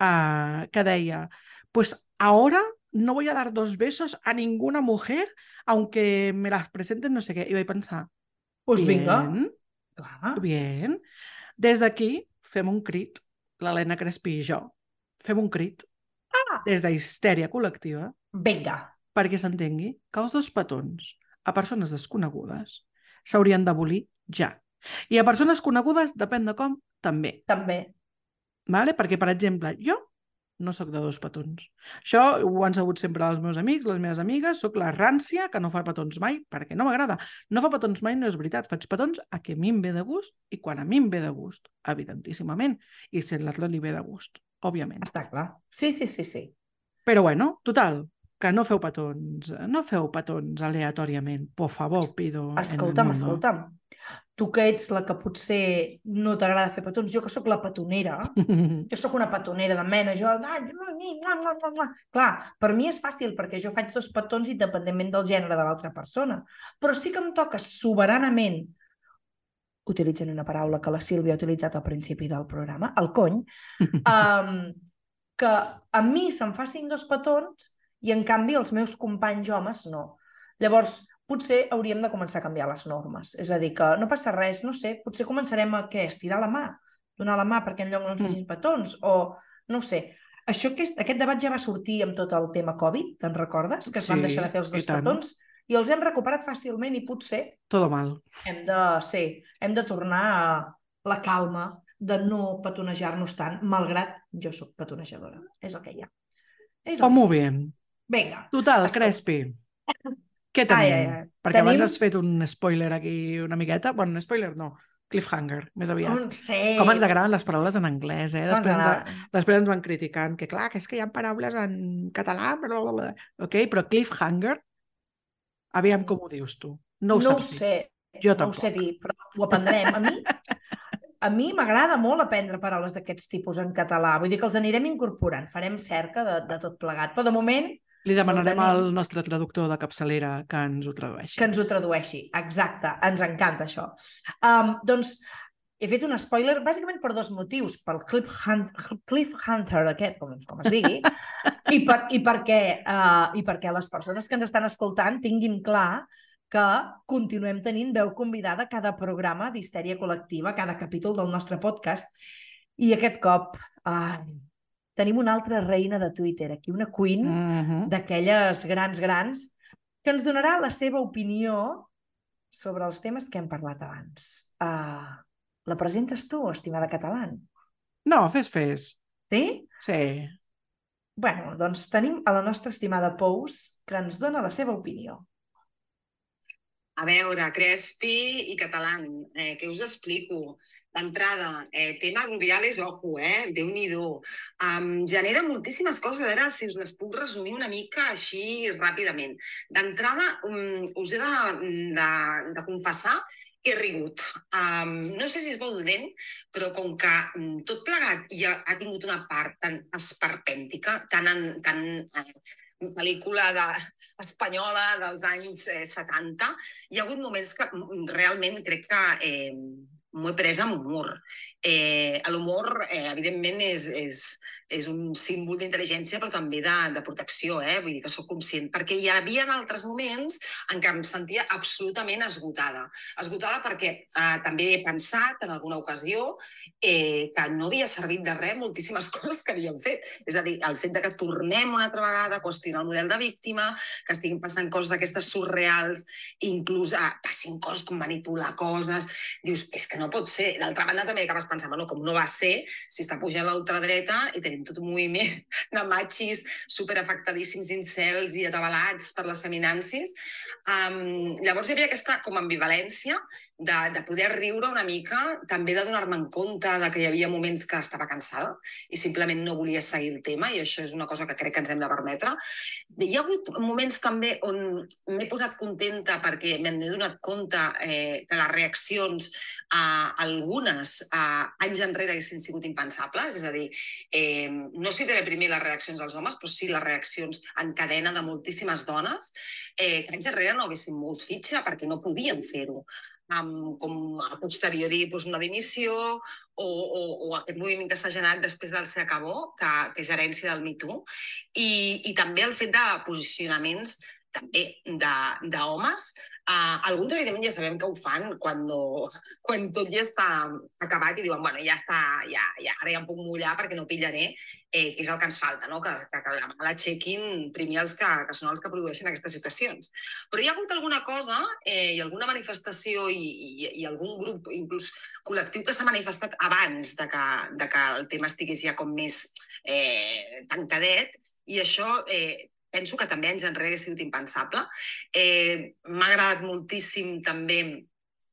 Speaker 2: uh, que deia pues ahora no voy a dar dos besos a ninguna mujer aunque me las presenten no sé què. I vaig pensar,
Speaker 3: Doncs pues vinga.
Speaker 2: bien,
Speaker 3: Clar.
Speaker 2: bien. Des d'aquí fem un crit, l'Helena Crespi i jo. Fem un crit.
Speaker 3: Ah.
Speaker 2: Des d'histèria col·lectiva
Speaker 3: Vinga.
Speaker 2: perquè s'entengui que els dos petons a persones desconegudes s'haurien d'abolir ja. I a persones conegudes, depèn de com, també.
Speaker 3: També.
Speaker 2: Vale? Perquè, per exemple, jo no sóc de dos petons. Això ho han sabut sempre els meus amics, les meves amigues, sóc la rància que no fa petons mai, perquè no m'agrada. No fa petons mai no és veritat, faig petons a què a mi em ve de gust i quan a mi em ve de gust, evidentíssimament, i si l'altre li ve de gust, òbviament.
Speaker 3: Està clar. Sí, sí, sí, sí.
Speaker 2: Però bueno, total, que no feu petons, no feu petons aleatòriament, por favor, pido.
Speaker 3: Escolta'm, escolta'm. Tu que ets la que potser no t'agrada fer petons, jo que sóc la petonera, jo sóc una petonera de mena, jo... "Ai, mua, mua, mua, mua, mua". Clar, per mi és fàcil perquè jo faig dos petons independentment del gènere de l'altra persona, però sí que em toca soberanament utilitzant una paraula que la Sílvia ha utilitzat al principi del programa, el cony, um, *laughs* que a mi se'm facin dos petons i en canvi els meus companys homes no. Llavors, potser hauríem de començar a canviar les normes. És a dir, que no passa res, no sé, potser començarem a què? Estirar la mà, donar la mà perquè enlloc no ens
Speaker 2: Mm.
Speaker 3: facin petons, o no sé. Això, aquest, aquest debat ja va sortir amb tot el tema Covid, te'n recordes? Que es van
Speaker 2: Sí,
Speaker 3: deixar de fer els
Speaker 2: i
Speaker 3: dos
Speaker 2: tant.
Speaker 3: petons i els hem recuperat fàcilment i potser
Speaker 2: Todo mal.
Speaker 3: hem de, sí, hem de tornar a la calma de no petonejar-nos tant, malgrat jo sóc petonejadora. És el que hi ha. És
Speaker 2: molt bien.
Speaker 3: Vinga.
Speaker 2: Total,
Speaker 3: Escolta.
Speaker 2: Crespi. *laughs* Què
Speaker 3: Ai,
Speaker 2: tenim?
Speaker 3: ai, ai.
Speaker 2: Perquè
Speaker 3: Tenim-
Speaker 2: abans has fet un spoiler aquí una miqueta. Bueno, un spoiler no, cliffhanger, més aviat.
Speaker 3: No sé.
Speaker 2: Com ens agraden les paraules en anglès, eh?
Speaker 3: Ens
Speaker 2: Després ens,
Speaker 3: agrada.
Speaker 2: després ens van criticant que, clar, que és que hi ha paraules en català, bla, bla, bla. ok? Però cliffhanger, aviam com ho dius tu. No ho
Speaker 3: no ho
Speaker 2: saps dir.
Speaker 3: sé.
Speaker 2: Jo
Speaker 3: no ho
Speaker 2: tampoc.
Speaker 3: sé dir, però ho aprendrem. A mi, *laughs* a mi m'agrada molt aprendre paraules d'aquests tipus en català. Vull dir que els anirem incorporant. Farem cerca de, de tot plegat. Però de moment,
Speaker 2: Li demanarem al nostre traductor de capçalera que ens ho tradueixi.
Speaker 3: que ens ho tradueixi. Exacte. Ens encanta això. Um, doncs, he fet un spoiler bàsicament per dos motius. Pel Cliff, Hunt, Cliff Hunter aquest, com, com es digui, *laughs* i, per, i, perquè, uh, i perquè les persones que ens estan escoltant tinguin clar que continuem tenint veu convidada a cada programa d'histèria col·lectiva, cada capítol del nostre podcast. I aquest cop ai, tenim una altra reina de Twitter aquí, una queen
Speaker 2: Mm -hmm.
Speaker 3: d'aquelles grans, grans, que ens donarà la seva opinió sobre els temes que hem parlat abans. Uh, la presentes tu, estimada catalana?
Speaker 2: No, fes, fes.
Speaker 3: Sí?
Speaker 2: Sí.
Speaker 3: bueno, doncs tenim a la nostra estimada Pous, que ens dona la seva opinió.
Speaker 4: A veure, Crespi i Catalán, eh, què us explico? D'entrada, eh, tema Rubiales, ojo, eh? Déu-n'hi-do. Um, genera moltíssimes coses, a veure si us les puc resumir una mica així ràpidament. D'entrada, um, us he de, de, de confessar he rigut. Um, no sé si és bo dolent, però com que um, tot plegat ja ha tingut una part tan esperpèntica, tan, tan eh, pel·lícula de, espanyola dels anys eh, 70, hi ha hagut moments que realment crec que eh, m'ho he pres amb humor. Eh, L'humor, eh, evidentment, és, és, és un símbol d'intel·ligència, però també de, de protecció, eh? vull dir que sóc conscient, perquè hi havia altres moments en què em sentia absolutament esgotada. Esgotada perquè eh, també he pensat en alguna ocasió eh, que no havia servit de res moltíssimes *laughs* coses que havíem fet. És a dir, el fet de que tornem una altra vegada a qüestionar el model de víctima, que estiguin passant coses d'aquestes surreals, inclús ah, passin coses com manipular coses, dius, és que no pot ser. D'altra banda també acabes pensant, bueno, com no va ser si està pujant l'ultradreta i tenim tot un moviment *laughs* de machis superafectadíssims, incels i atabalats per les feminàncies. Um, llavors hi havia aquesta com ambivalència de, de poder riure una mica, també de donar-me en compte de que hi havia moments que estava cansada i simplement no volia seguir el tema i això és una cosa que crec que ens hem de permetre. Hi ha hagut moments també on m'he posat contenta perquè m'he donat compte eh, que les reaccions a algunes a anys enrere haguessin sigut impensables, és a dir, eh, no citaré primer les reaccions dels homes, però sí les reaccions en cadena de moltíssimes dones, eh, que anys enrere no haguessin mogut fitxa perquè no podien fer-ho. Amb, com a posteriori doncs, una dimissió o, o, o aquest moviment que s'ha generat després del Se acabó, que, que és herència del Me Too, i, i també el fet de posicionaments també d'homes Uh, alguns, evidentment, ja sabem que ho fan quan, no, *laughs* quan tot ja està acabat i diuen, bueno, ja està, ja, ja, ara ja em puc mullar perquè no pillaré, eh, que és el que ens falta, no? que, que, que la mala check-in primer els que, que són els que produeixen aquestes situacions. Però hi ha hagut alguna cosa eh, i alguna manifestació i, i, i algun grup, inclús col·lectiu, que s'ha manifestat abans de que, de que el tema estigués ja com més eh, tancadet, i això eh, penso que també anys enrere ha sigut impensable. Eh, M'ha agradat moltíssim també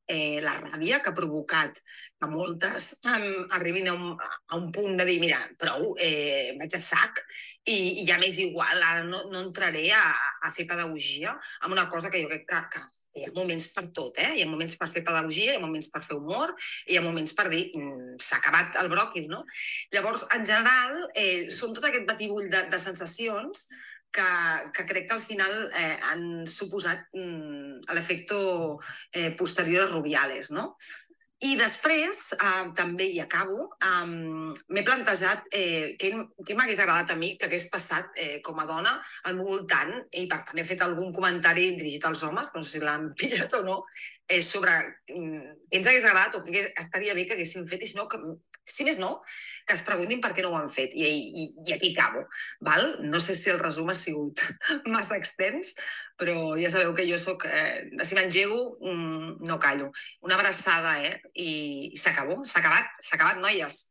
Speaker 4: eh, la ràbia que ha provocat que moltes um, arribin a un, a un punt de dir, mira, prou, eh, vaig a sac i, i ja m'és igual, ara no, no entraré a, a fer pedagogia amb una cosa que jo crec que, que hi ha moments per tot, eh? Hi ha moments per fer pedagogia, hi ha moments per fer humor, hi ha moments per dir mm, s'ha acabat el bròquil, no? Llavors, en general, eh, són tot aquest batibull de, de sensacions que, que crec que al final eh, han suposat mm, l'efecte eh, posterior a Rubiales, no? I després, eh, també, i acabo, eh, m'he plantejat eh, què, què m'hagués agradat a mi que hagués passat eh, com a dona al meu voltant, i per tant he fet algun comentari dirigit als homes, no sé si l'han *laughs* pillat o no, eh, sobre eh, què ens hagués agradat o què estaria bé que haguéssim fet, i si no, que, si més no, que es preguntin per què no ho han fet. I, i, i aquí acabo. Val? No sé si el resum ha sigut *laughs* massa extens, però ja sabeu que jo sóc... Eh, si m'engego, mm, no callo. Una abraçada, eh? I, i s'acabó, s'ha acabat, s'ha acabat, noies.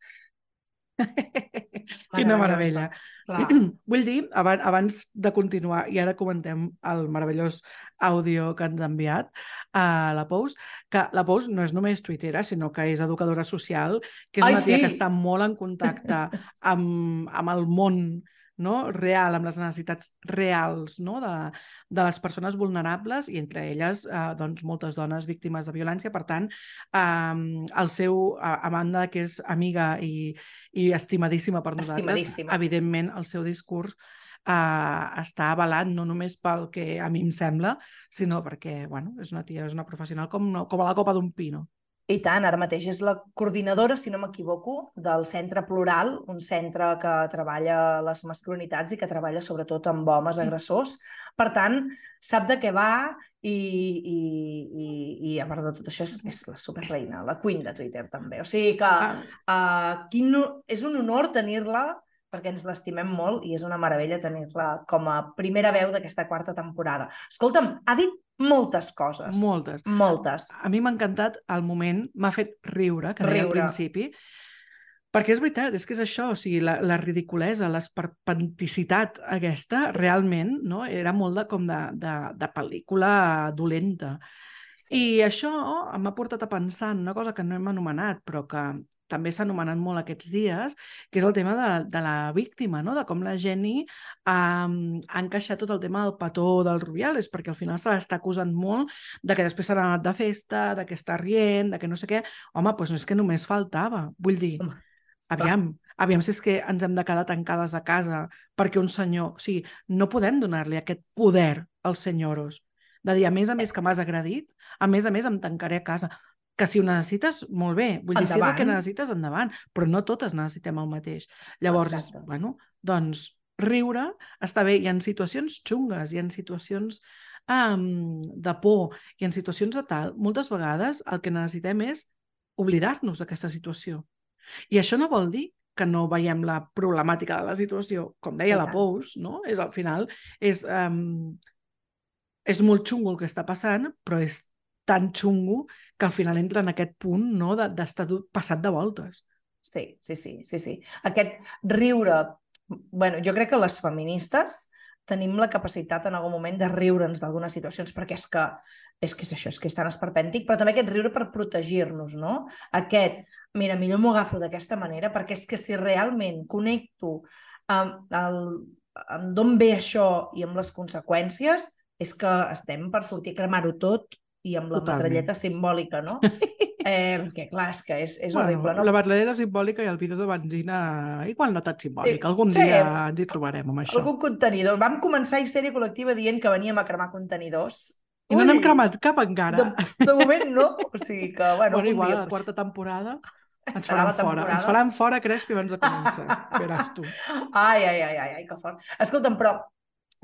Speaker 2: Quina meravella. Clar. *clears throat* Vull dir, abans, abans de continuar, i ara comentem el meravellós àudio que ens ha enviat a la Pous, que la Pous no és només tuitera, sinó que és educadora social, que és Ai, una tia sí. que està molt en contacte *laughs* amb, amb el món no? real, amb les necessitats reals no? de, de les persones vulnerables i entre elles eh, doncs, moltes dones víctimes de violència. Per tant, eh, el seu, a, a banda que és amiga i, i estimadíssima per nosaltres, evidentment el seu discurs eh, està avalat no només pel que a mi em sembla, sinó perquè bueno, és una tia, és una professional com, com a la copa d'un pino.
Speaker 3: I tant, ara mateix és la coordinadora, si no m'equivoco, del Centre Plural, un centre que treballa les masculinitats i que treballa sobretot amb homes agressors. Per tant, sap de què va i, i, i, i a part de tot això és, és la superreina, la queen de Twitter també. O sigui que uh, quin, és un honor tenir-la perquè ens l'estimem molt i és una meravella tenir-la com a primera veu d'aquesta quarta temporada. Escolta'm, ha dit moltes coses.
Speaker 2: Moltes.
Speaker 3: Moltes.
Speaker 2: A mi m'ha encantat el moment, m'ha fet riure, que deia al principi, perquè és veritat, és que és això, o sigui, la, la ridiculesa, l'esperpenticitat aquesta, sí. realment, no? era molt de, com de, de, de pel·lícula dolenta. Sí. I això m'ha portat a pensar en una cosa que no hem anomenat, però que també s'ha anomenat molt aquests dies, que és el tema de, de la víctima, no? de com la Jenny um, ha encaixat tot el tema del petó del Rubiales, perquè al final se l'està acusant molt de que després s'ha anat de festa, de que està rient, de que no sé què. Home, doncs no és que només faltava. Vull dir, aviam, aviam si és que ens hem de quedar tancades a casa perquè un senyor... O sigui, no podem donar-li aquest poder als senyoros de dir, a més a més que m'has agredit, a més a més em tancaré a casa. Que si ho necessites, molt bé. Vull endavant. dir, si és el que necessites, endavant. Però no totes necessitem el mateix. Llavors, és, bueno, doncs riure està bé. Hi ha situacions xungues, hi ha situacions um, de por, hi ha situacions de tal. Moltes vegades el que necessitem és oblidar-nos d'aquesta situació. I això no vol dir que no veiem la problemàtica de la situació. Com deia la Pous, no? És al final, és um, és molt xungo el que està passant, però és tan xungo que al final entra en aquest punt no, d'estar de, passat de voltes.
Speaker 3: Sí, sí, sí, sí, sí. Aquest riure... bueno, jo crec que les feministes tenim la capacitat en algun moment de riure'ns d'algunes situacions, perquè és que és que és això, és que és tan esperpèntic, però també aquest riure per protegir-nos, no? Aquest, mira, millor m'ho agafo d'aquesta manera, perquè és que si realment connecto amb, el, amb d'on ve això i amb les conseqüències, és que estem per sortir a cremar-ho tot i amb la
Speaker 2: Totalment.
Speaker 3: metralleta simbòlica, no? *laughs* eh, perquè, clar, és que és, és horrible,
Speaker 2: bueno,
Speaker 3: no?
Speaker 2: La batleta simbòlica i el bidó de benzina, igual no tan simbòlic. Algun
Speaker 3: sí.
Speaker 2: dia ens hi trobarem amb això.
Speaker 3: Algun contenidor. Vam començar histèria col·lectiva dient que veníem a cremar contenidors.
Speaker 2: I no n'hem
Speaker 3: Ui,
Speaker 2: cremat cap encara.
Speaker 3: De, de moment no. O sigui que, bueno,
Speaker 2: bueno, igual
Speaker 3: dia
Speaker 2: la quarta temporada *laughs* ens faran fora. Ens faran fora, Crespi, abans de començar. *laughs* Veràs tu.
Speaker 3: Ai, ai, ai, ai, que fort. Escolta'm, però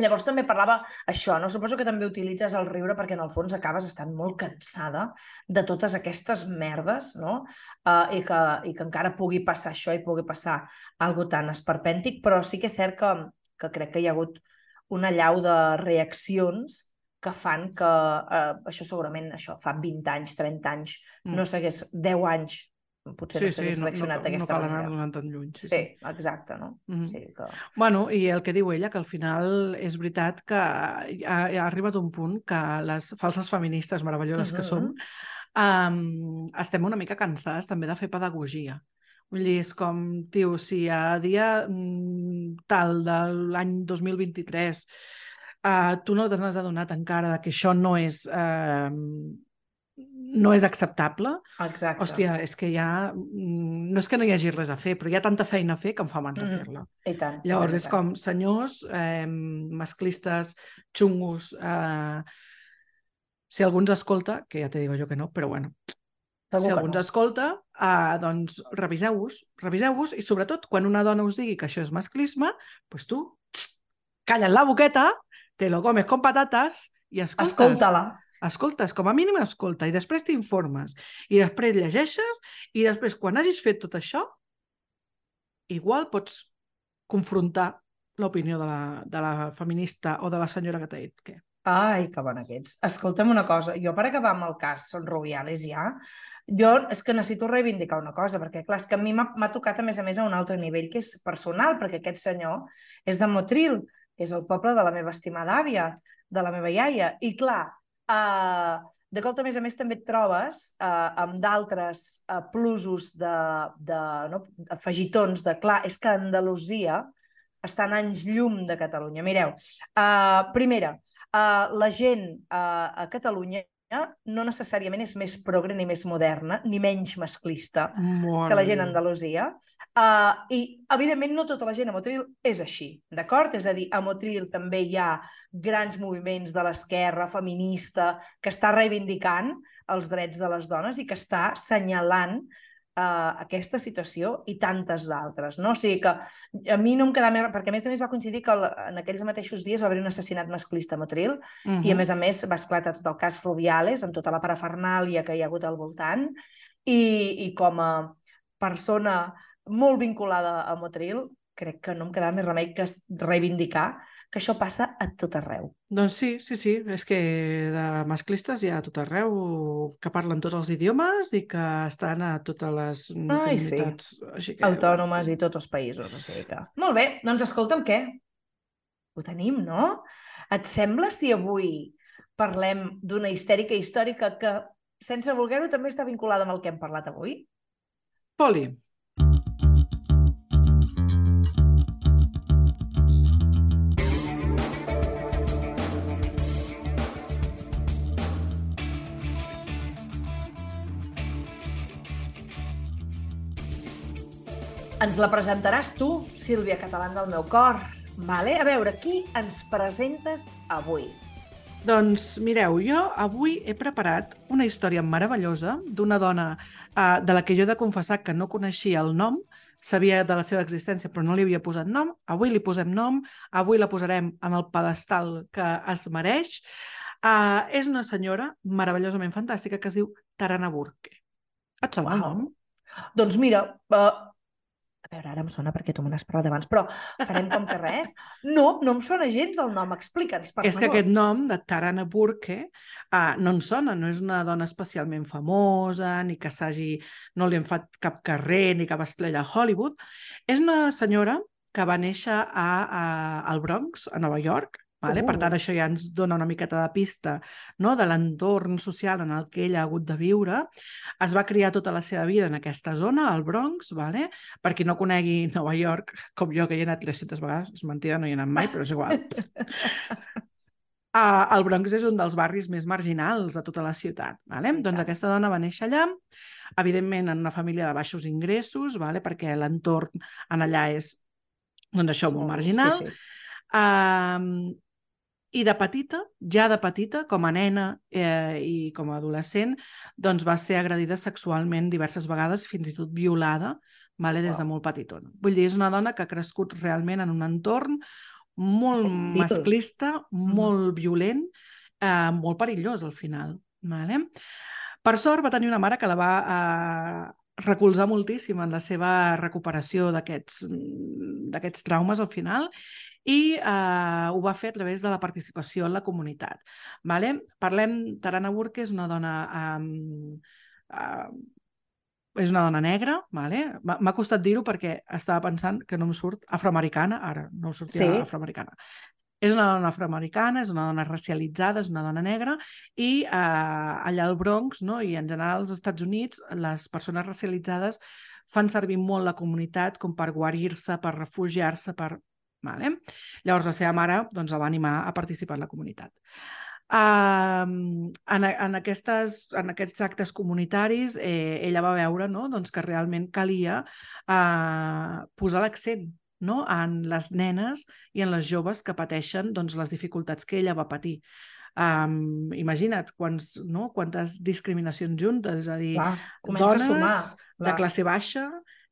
Speaker 3: llavors també parlava això, no? Suposo que també utilitzes el riure perquè en el fons acabes estant molt cansada de totes aquestes merdes, no? Uh, i, que, I que encara pugui passar això i pugui passar algo tan esperpèntic, però sí que és cert que, que crec que hi ha hagut una llau de reaccions que fan que uh, això segurament això fa 20 anys, 30 anys,
Speaker 2: Mm.
Speaker 3: no s'hagués 10 anys, potser
Speaker 2: Sí,
Speaker 3: no
Speaker 2: sí,
Speaker 3: s'hagués
Speaker 2: no, no,
Speaker 3: reaccionat
Speaker 2: no cal anar
Speaker 3: manera.
Speaker 2: donant tan lluny. Sí,
Speaker 3: Sí,
Speaker 2: sí.
Speaker 3: exacte, no?
Speaker 2: Mhm.
Speaker 3: Sí, que...
Speaker 2: Bueno, i el que diu ella, que al final és veritat que ha, ha arribat un punt que les falses feministes meravelloses que
Speaker 3: Mhm.
Speaker 2: som um, estem una mica cansades també de fer pedagogia. Vull dir, és com, tio, si a dia mm, tal de l'any 2023 uh, tu no te n'has adonat encara que això no és, uh, no és acceptable,
Speaker 3: Exacte.
Speaker 2: hòstia, és que ja... mm, No és que no hi hagi res a fer, però hi ha tanta feina a fer que em fa mandra
Speaker 3: Mhm.
Speaker 2: fer-la.
Speaker 3: I tant.
Speaker 2: Llavors és com, senyors, eh, masclistes, xungos, eh, si algú ens escolta, que ja te digo jo que no, però bueno,
Speaker 3: Segur
Speaker 2: si algú ens
Speaker 3: no.
Speaker 2: escolta, eh, doncs reviseu-vos, reviseu-vos, i sobretot quan una dona us digui que això és masclisme, doncs tu, txt, calla't la boqueta, te lo comes con patates i escoltes.
Speaker 3: Escolta-la.
Speaker 2: Escoltes, com a mínim escolta, i després t'informes, i després llegeixes, i després, quan hagis fet tot això, igual pots confrontar l'opinió de, la, de la feminista o de la senyora que t'ha dit que...
Speaker 3: Ai, que bona que ets. Escolta'm una cosa, jo per acabar amb el cas Son Rubiales ja, jo és que necessito reivindicar una cosa, perquè clar, és que a mi m'ha tocat a més a més a un altre nivell que és personal, perquè aquest senyor és de Motril, que és el poble de la meva estimada àvia, de la meva iaia, i clar, uh, de cop a més a més també et trobes uh, amb d'altres uh, plusos de, de no, afegitons de, clar, és que Andalusia està en anys llum de Catalunya. Mireu, uh, primera, uh, la gent uh, a Catalunya no necessàriament és més progre ni més moderna, ni menys masclista
Speaker 2: Molt
Speaker 3: que la gent a Andalusia. Uh, I, evidentment, no tota la gent a Motril és així, d'acord? És a dir, a Motril també hi ha grans moviments de l'esquerra feminista que està reivindicant els drets de les dones i que està assenyalant uh, aquesta situació i tantes d'altres, no? O sigui que a mi no em quedava més... Perquè a més a més va coincidir que el- en aquells mateixos dies va haver un assassinat masclista a Motril
Speaker 2: Uh -huh.
Speaker 3: i a més a més va esclatar tot el cas Rubiales amb tota la parafernàlia que hi ha hagut al voltant i, i com a persona molt vinculada a Motril crec que no em quedava més remei que reivindicar que això passa a tot arreu.
Speaker 2: Doncs sí, sí, sí. És que de masclistes hi ha a tot arreu que parlen tots els idiomes i que estan a totes les
Speaker 3: Ai, sí.
Speaker 2: comunitats. Així que,
Speaker 3: Autònomes i tots els països, o sigui que... Molt bé, doncs escolta'm, què? Ho tenim, no? Et sembla si avui parlem d'una histèrica històrica que, sense voler-ho, també està vinculada amb el que hem parlat avui?
Speaker 2: Poli,
Speaker 3: Ens la presentaràs tu, Sílvia Catalán del meu cor. Vale? A veure, qui ens presentes avui?
Speaker 2: Doncs mireu, jo avui he preparat una història meravellosa d'una dona uh, de la que jo he de confessar que no coneixia el nom, sabia de la seva existència però no li havia posat nom, avui li posem nom, avui la posarem en el pedestal que es mereix. Uh, és una senyora meravellosament fantàstica que es diu Tarana Burke. Et sona el
Speaker 3: Uau.
Speaker 2: nom?
Speaker 3: Doncs mira, uh, A veure, ara em sona perquè tu me n'has parlat abans, però farem com que res. No, no em sona gens el nom, explica'ns, per
Speaker 2: és que
Speaker 3: favor.
Speaker 2: aquest nom de Tarana Burke uh, no en sona, no és una dona especialment famosa, ni que s'hagi... no li han fet cap carrer, ni cap estrella a Hollywood. És una senyora que va néixer a, a, al Bronx, a Nova York, Vale? Per
Speaker 3: Uh.
Speaker 2: tant, això ja ens dona una miqueta de pista no? de l'entorn social en el que ella ha hagut de viure. Es va criar tota la seva vida en aquesta zona, al Bronx, vale? per qui no conegui Nova York, com jo, que hi he anat 300 vegades, és mentida, no hi he anat mai, però és igual. Uh, *laughs* el Bronx és un dels barris més marginals de tota la ciutat. Vale? Doncs aquesta dona va néixer allà, evidentment en una família de baixos ingressos, vale? perquè l'entorn en allà és doncs això, molt marginal.
Speaker 3: Sí, sí.
Speaker 2: Um, I de petita, ja de petita, com a nena eh, i com a adolescent, doncs va ser agredida sexualment diverses vegades, fins i tot violada, vale, des de
Speaker 3: Uau.
Speaker 2: molt petitona. Vull dir, és una dona que ha crescut realment en un entorn molt masclista, molt violent, eh, molt perillós al final. Vale? Per sort va tenir una mare que la va eh, recolzar moltíssim en la seva recuperació d'aquests mm, d'aquests traumes al final i eh, ho va fer a través de la participació en la comunitat. Vale? Parlem, Tarana Burke és una dona um, uh, és una dona negra, vale? M'ha m'ha costat dir-ho perquè estava pensant que no em surt afroamericana, ara no em sortia
Speaker 3: Sí.
Speaker 2: afroamericana. És una dona afroamericana, és una dona racialitzada, és una dona negra, i eh, allà al Bronx, no? i en general als Estats Units, les persones racialitzades fan servir molt la comunitat com per guarir-se, per refugiar-se, per... Vale? Llavors la seva mare doncs, la va animar a participar en la comunitat. Uh, en, en, aquestes, en aquests actes comunitaris eh, ella va veure no? doncs que realment calia uh, posar l'accent no? en les nenes i en les joves que pateixen doncs, les dificultats que ella va patir. Um, imagina't quants, no? quantes discriminacions juntes, és a dir,
Speaker 3: Clar,
Speaker 2: dones
Speaker 3: a sumar.
Speaker 2: de
Speaker 3: Clar,
Speaker 2: classe baixa,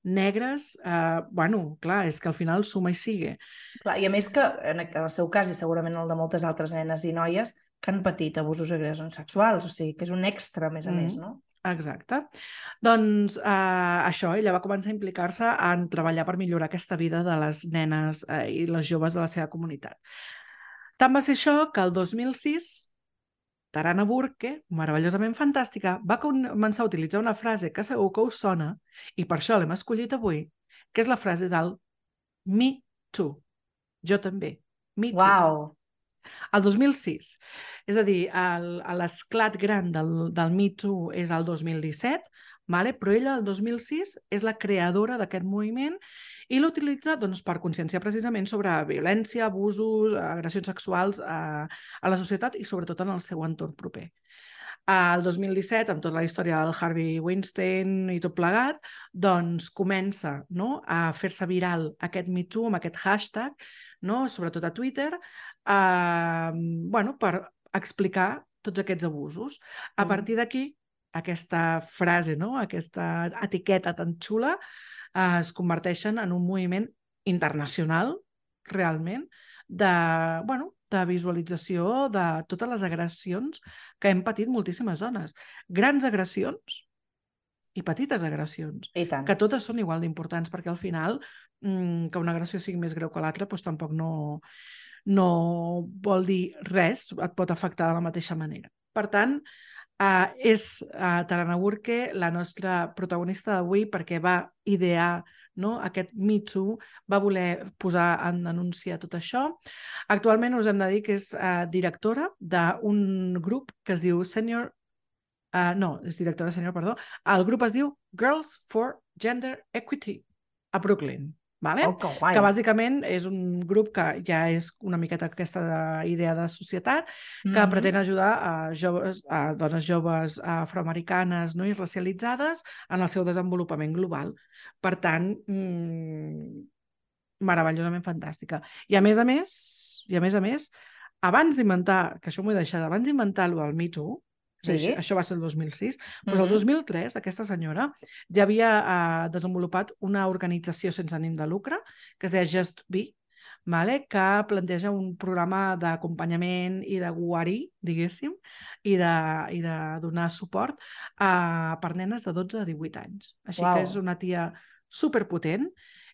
Speaker 2: negres, eh, bueno, clar, és que al final suma i sigue.
Speaker 3: clar. I a més que, en el seu cas, i segurament el de moltes altres nenes i noies, que han patit abusos i agressions sexuals, o sigui, que és un extra, a més a
Speaker 2: Mm.
Speaker 3: més, no?
Speaker 2: Exacte. Doncs eh, això, ella va començar a implicar-se en treballar per millorar aquesta vida de les nenes eh, i les joves de la seva comunitat. Tant va ser això que el 2006 Tarana Burke, meravellosament fantàstica, va començar a utilitzar una frase que segur que us sona, i per això l'hem escollit avui, que és la frase del Me Too. Jo també. Me Too.
Speaker 3: Uau!
Speaker 2: El 2006. És a dir, l'esclat gran del, del Me Too és el 2017, vale? però ella, el 2006, és la creadora d'aquest moviment i l'ha utilitzat doncs, per conscienciar precisament sobre violència, abusos, agressions sexuals a, a la societat i sobretot en el seu entorn proper. El 2017, amb tota la història del Harvey Weinstein i tot plegat, doncs comença no, a fer-se viral aquest Me Too amb aquest hashtag, no, sobretot a Twitter, eh, bueno, per explicar tots aquests abusos. A
Speaker 3: Mm.
Speaker 2: partir d'aquí, aquesta frase, no? aquesta etiqueta tan xula, eh, es converteixen en un moviment internacional, realment, de, bueno, de visualització de totes les agressions que hem patit moltíssimes dones. Grans agressions i petites agressions
Speaker 3: I tant.
Speaker 2: que totes són igual d'importants, perquè al final mm, que una agressió sigui més greu que l'altra doncs tampoc no, no vol dir res, et pot afectar de la mateixa manera. Per tant, uh, és uh, Tarana Burke la nostra protagonista d'avui perquè va idear no? aquest Me Too, va voler posar en denúncia tot això. Actualment us hem de dir que és uh, directora d'un grup que es diu Senior Uh, no, és directora senior, perdó. El grup es diu Girls for Gender Equity a Brooklyn. Vale?
Speaker 3: Oh, que guai.
Speaker 2: que bàsicament és un grup que ja és una miqueta aquesta idea de societat que
Speaker 3: Mhm.
Speaker 2: pretén ajudar a, joves, a dones joves afroamericanes no i racialitzades en el seu desenvolupament global. Per tant, mmm, meravellosament fantàstica. I a més a més, i a més a més, abans d'inventar, que això m'ho he deixat, abans d'inventar lo del Me Too,
Speaker 3: Sí.
Speaker 2: sí. això va ser el 2006, doncs el
Speaker 3: Mhm.
Speaker 2: 2003 aquesta senyora ja havia eh, desenvolupat una organització sense ànim de lucre que es deia Just Be, vale? que planteja un programa d'acompanyament i de guarir, diguéssim, i de, i de donar suport a, per nenes de 12 a 18 anys. Així
Speaker 3: Uau.
Speaker 2: que és una tia superpotent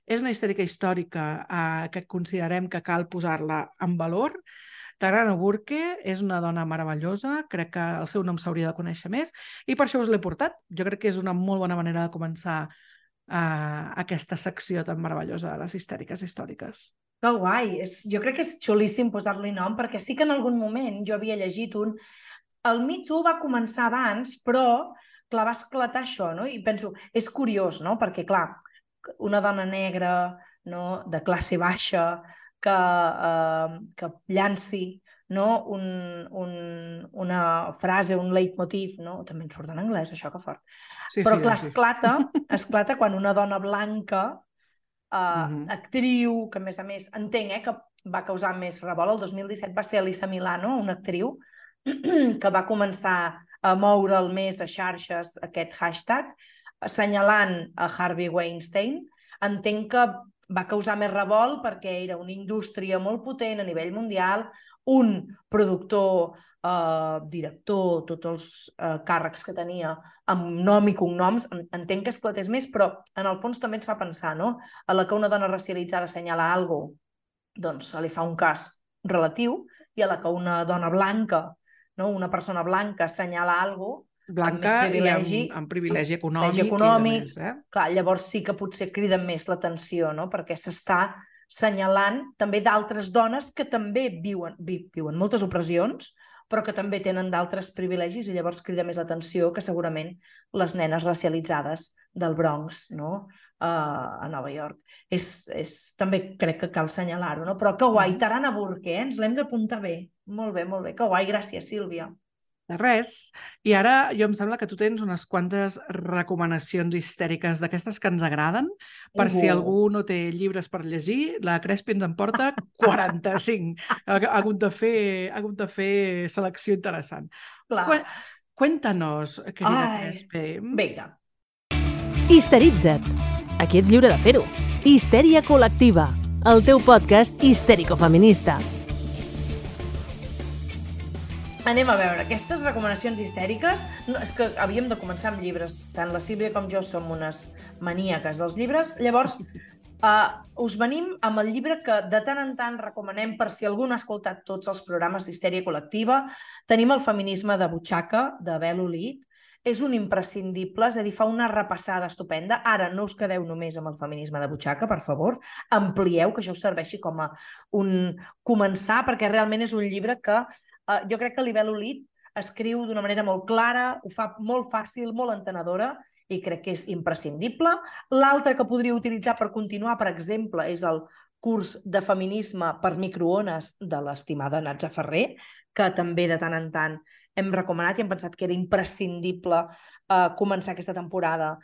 Speaker 2: és una histèrica històrica eh, que considerem que cal posar-la en valor. Tarana Burke és una dona meravellosa, crec que el seu nom s'hauria de conèixer més i per això us l'he portat. Jo crec que és una molt bona manera de començar uh, aquesta secció tan meravellosa de les histèriques històriques.
Speaker 3: Que guai! És, jo crec que és xulíssim posar-li nom, perquè sí que en algun moment jo havia llegit un... El Me Too va començar abans, però, clar, va esclatar això, no? I penso, és curiós, no? Perquè, clar, una dona negra, no?, de classe baixa, que, eh, que llanci no? un, un, una frase, un leitmotiv, no? també en surt en anglès, això que fort. Sí, Però clar, esclata, *laughs* esclata quan una dona blanca, eh, uh -huh. actriu, que a més a més entenc eh, que va causar més revolt, el 2017 va ser Elisa Milano, una actriu *clears throat* que va començar a moure'l més a xarxes aquest hashtag, assenyalant a Harvey Weinstein. Entenc que va causar més revolt perquè era una indústria molt potent a nivell mundial, un productor, eh, director, tots els eh, càrrecs que tenia amb nom i cognoms, entenc que esclatés més, però en el fons també ens fa pensar, no? A la que una dona racialitzada assenyala alguna cosa, doncs se li fa un cas relatiu, i a la que una dona blanca, no? una persona blanca assenyala alguna cosa,
Speaker 2: blanca amb privilegi, i amb, amb privilegi econòmic.
Speaker 3: econòmic.
Speaker 2: més, eh?
Speaker 3: Clar, llavors sí que potser criden més l'atenció, no? perquè s'està senyalant també d'altres dones que també viuen, vi, viuen moltes opressions, però que també tenen d'altres privilegis i llavors crida més l'atenció que segurament les nenes racialitzades del Bronx, no? Uh, a Nova York. És, és, també crec que cal assenyalar-ho, no? Però que guai, mm-hmm. Tarana Burke, eh? ens l'hem d'apuntar bé. Molt bé, molt bé. Que guai, gràcies, Sílvia.
Speaker 2: De res. I ara jo em sembla que tu tens unes quantes recomanacions histèriques d'aquestes que ens agraden. Per uh -huh. si algú no té llibres per llegir, la Crespi ens en porta 45. ha, ha, hagut de fer, ha hagut de fer selecció interessant.
Speaker 3: Clar.
Speaker 2: Cuéntanos, querida Ai, Crespi.
Speaker 3: Vinga.
Speaker 1: Histeritza't. Aquí ets lliure de fer-ho. Histèria col·lectiva. El teu podcast histèrico-feminista.
Speaker 3: Anem a veure, aquestes recomanacions histèriques, no, és que havíem de començar amb llibres, tant la Sílvia com jo som unes maníaques dels llibres, llavors uh, us venim amb el llibre que de tant en tant recomanem per si algú ha escoltat tots els programes d'histèria col·lectiva. Tenim el feminisme de butxaca, de Bel Olit, és un imprescindible, és a dir, fa una repassada estupenda. Ara no us quedeu només amb el feminisme de butxaca, per favor, amplieu, que això us serveixi com a un començar, perquè realment és un llibre que Uh, jo crec que l'Ibel Olit escriu d'una manera molt clara, ho fa molt fàcil, molt entenedora, i crec que és imprescindible. L'altre que podria utilitzar per continuar, per exemple, és el curs de feminisme per microones de l'estimada Natza Ferrer, que també de tant en tant hem recomanat i hem pensat que era imprescindible uh, començar aquesta temporada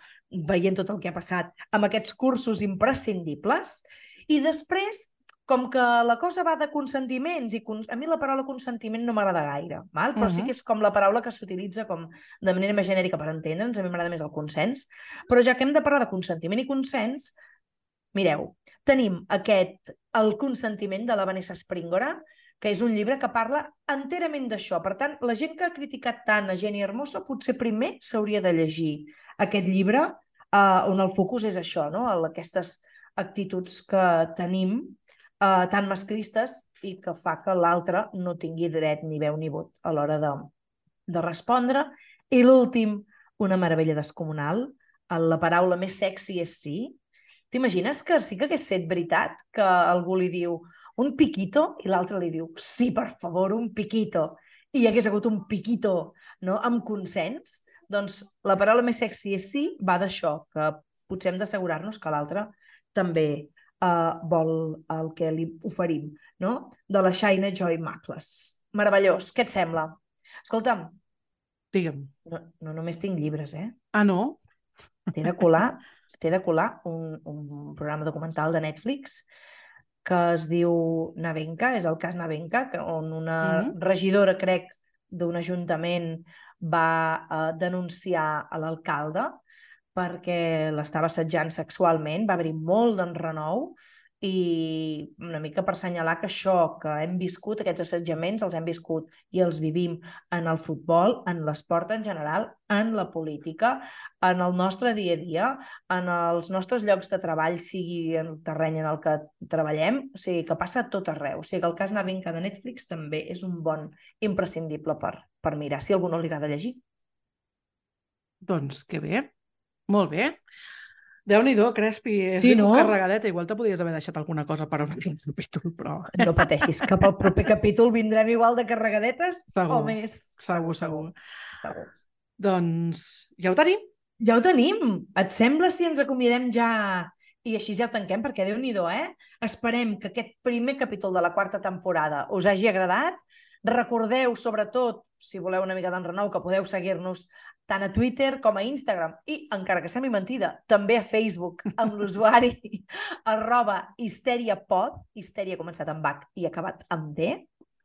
Speaker 3: veient tot el que ha passat amb aquests cursos imprescindibles. I després com que la cosa va de consentiments i con... a mi la paraula consentiment no m'agrada gaire, val? però uh -huh. sí que és com la paraula que s'utilitza com de manera més genèrica per entendre'ns, a mi m'agrada més el consens, però ja que hem de parlar de consentiment i consens, mireu, tenim aquest El consentiment de la Vanessa Springora, que és un llibre que parla enterament d'això. Per tant, la gent que ha criticat tant a Jenny Hermoso potser primer s'hauria de llegir aquest llibre uh, on el focus és això, no? aquestes actituds que tenim eh, tan masclistes i que fa que l'altre no tingui dret ni veu ni vot a l'hora de, de respondre. I l'últim, una meravella descomunal, la paraula més sexy és sí. T'imagines que sí que hagués set veritat que algú li diu un piquito i l'altre li diu sí, per favor, un piquito i hi hagués hagut un piquito no? amb consens, doncs la paraula més sexy és sí va d'això, que potser hem d'assegurar-nos que l'altre també uh, vol el que li oferim, no? De la Shaina Joy Macles. Meravellós. Què et sembla? Escolta'm.
Speaker 2: Digue'm.
Speaker 3: No, no només tinc llibres, eh?
Speaker 2: Ah, no?
Speaker 3: T'he de colar, t'he de colar un, un programa documental de Netflix que es diu Navenca, és el cas Navenca, que, on una mm -hmm. regidora, crec, d'un ajuntament va uh, denunciar a l'alcalde perquè l'estava assetjant sexualment, va haver-hi molt d'enrenou i una mica per assenyalar que això que hem viscut, aquests assetjaments, els hem viscut i els vivim en el futbol, en l'esport en general, en la política, en el nostre dia a dia, en els nostres llocs de treball, sigui en el terreny en el que treballem, o sigui, que passa a tot arreu. O sigui, que el cas Navinca de Netflix també és un bon imprescindible per, per mirar, si a algú no li agrada llegir.
Speaker 2: Doncs que bé, molt bé. Déu-n'hi-do, Crespi, és
Speaker 3: Sí, no?
Speaker 2: carregadeta. Igual te podies haver deixat alguna cosa per un *laughs* capítol, però
Speaker 3: No pateixis, que pel proper capítol vindrem igual de carregadetes
Speaker 2: Segur.
Speaker 3: o més.
Speaker 2: segur, segur.
Speaker 3: segur.
Speaker 2: Doncs ja ho tenim.
Speaker 3: Ja ho tenim. Et sembla si ens acomiadem ja i així ja ho tanquem? Perquè déu nhi eh? Esperem que aquest primer capítol de la quarta temporada us hagi agradat. Recordeu, sobretot, si voleu una mica d'enrenou, que podeu seguir-nos tant a Twitter com a Instagram i, encara que sembli mentida, també a Facebook amb *laughs* l'usuari arroba histeriapod, histèria començat amb H i acabat amb D.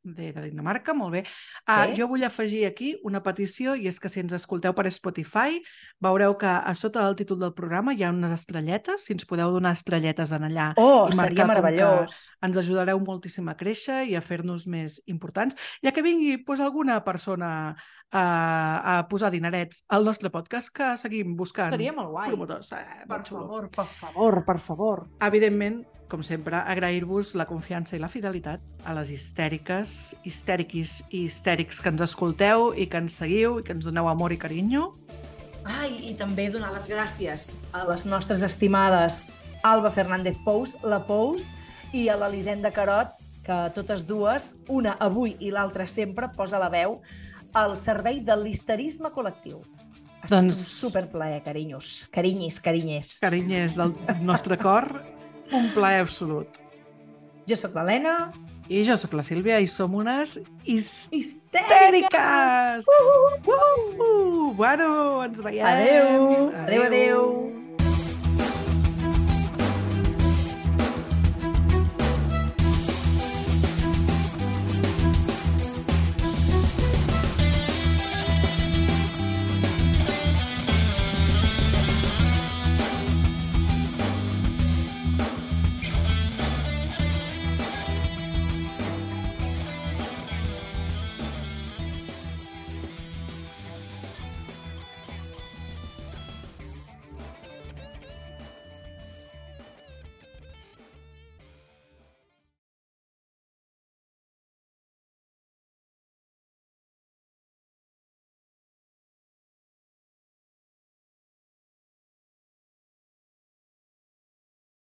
Speaker 2: de, de Dinamarca, molt bé. Ah,
Speaker 3: Sí.
Speaker 2: Jo vull afegir aquí una petició, i és que si ens escolteu per Spotify, veureu que a sota del títol del programa hi ha unes estrelletes, si ens podeu donar estrelletes en allà,
Speaker 3: Oh,
Speaker 2: I
Speaker 3: seria meravellós.
Speaker 2: ens ajudareu moltíssim a créixer i a fer-nos més importants. Ja que vingui pues, alguna persona a, a posar dinerets al nostre podcast, que seguim buscant
Speaker 3: Seria molt guai.
Speaker 2: promotors. Eh,
Speaker 3: Per
Speaker 2: molt
Speaker 3: favor, per favor, per favor.
Speaker 2: Evidentment, com sempre, agrair-vos la confiança i la fidelitat a les histèriques, histèriquis i histèrics que ens escolteu i que ens seguiu i que ens doneu amor i carinyo.
Speaker 3: Ai, i també donar les gràcies a les nostres estimades Alba Fernández Pous, la Pous, i a l'Elisenda Carot, que totes dues, una avui i l'altra sempre, posa la veu al servei de l'isterisme col·lectiu.
Speaker 2: Doncs-
Speaker 3: un superplaer, carinyos. Carinyis, carinyes.
Speaker 2: Carinyes del nostre cor, un plaer absolut.
Speaker 3: Jo sóc l'Helena.
Speaker 2: I jo sóc la Sílvia i som unes
Speaker 3: histèriques!
Speaker 2: Uh -huh. Uh -huh. Bueno, ens veiem!
Speaker 3: Adeu! Adeu, adeu!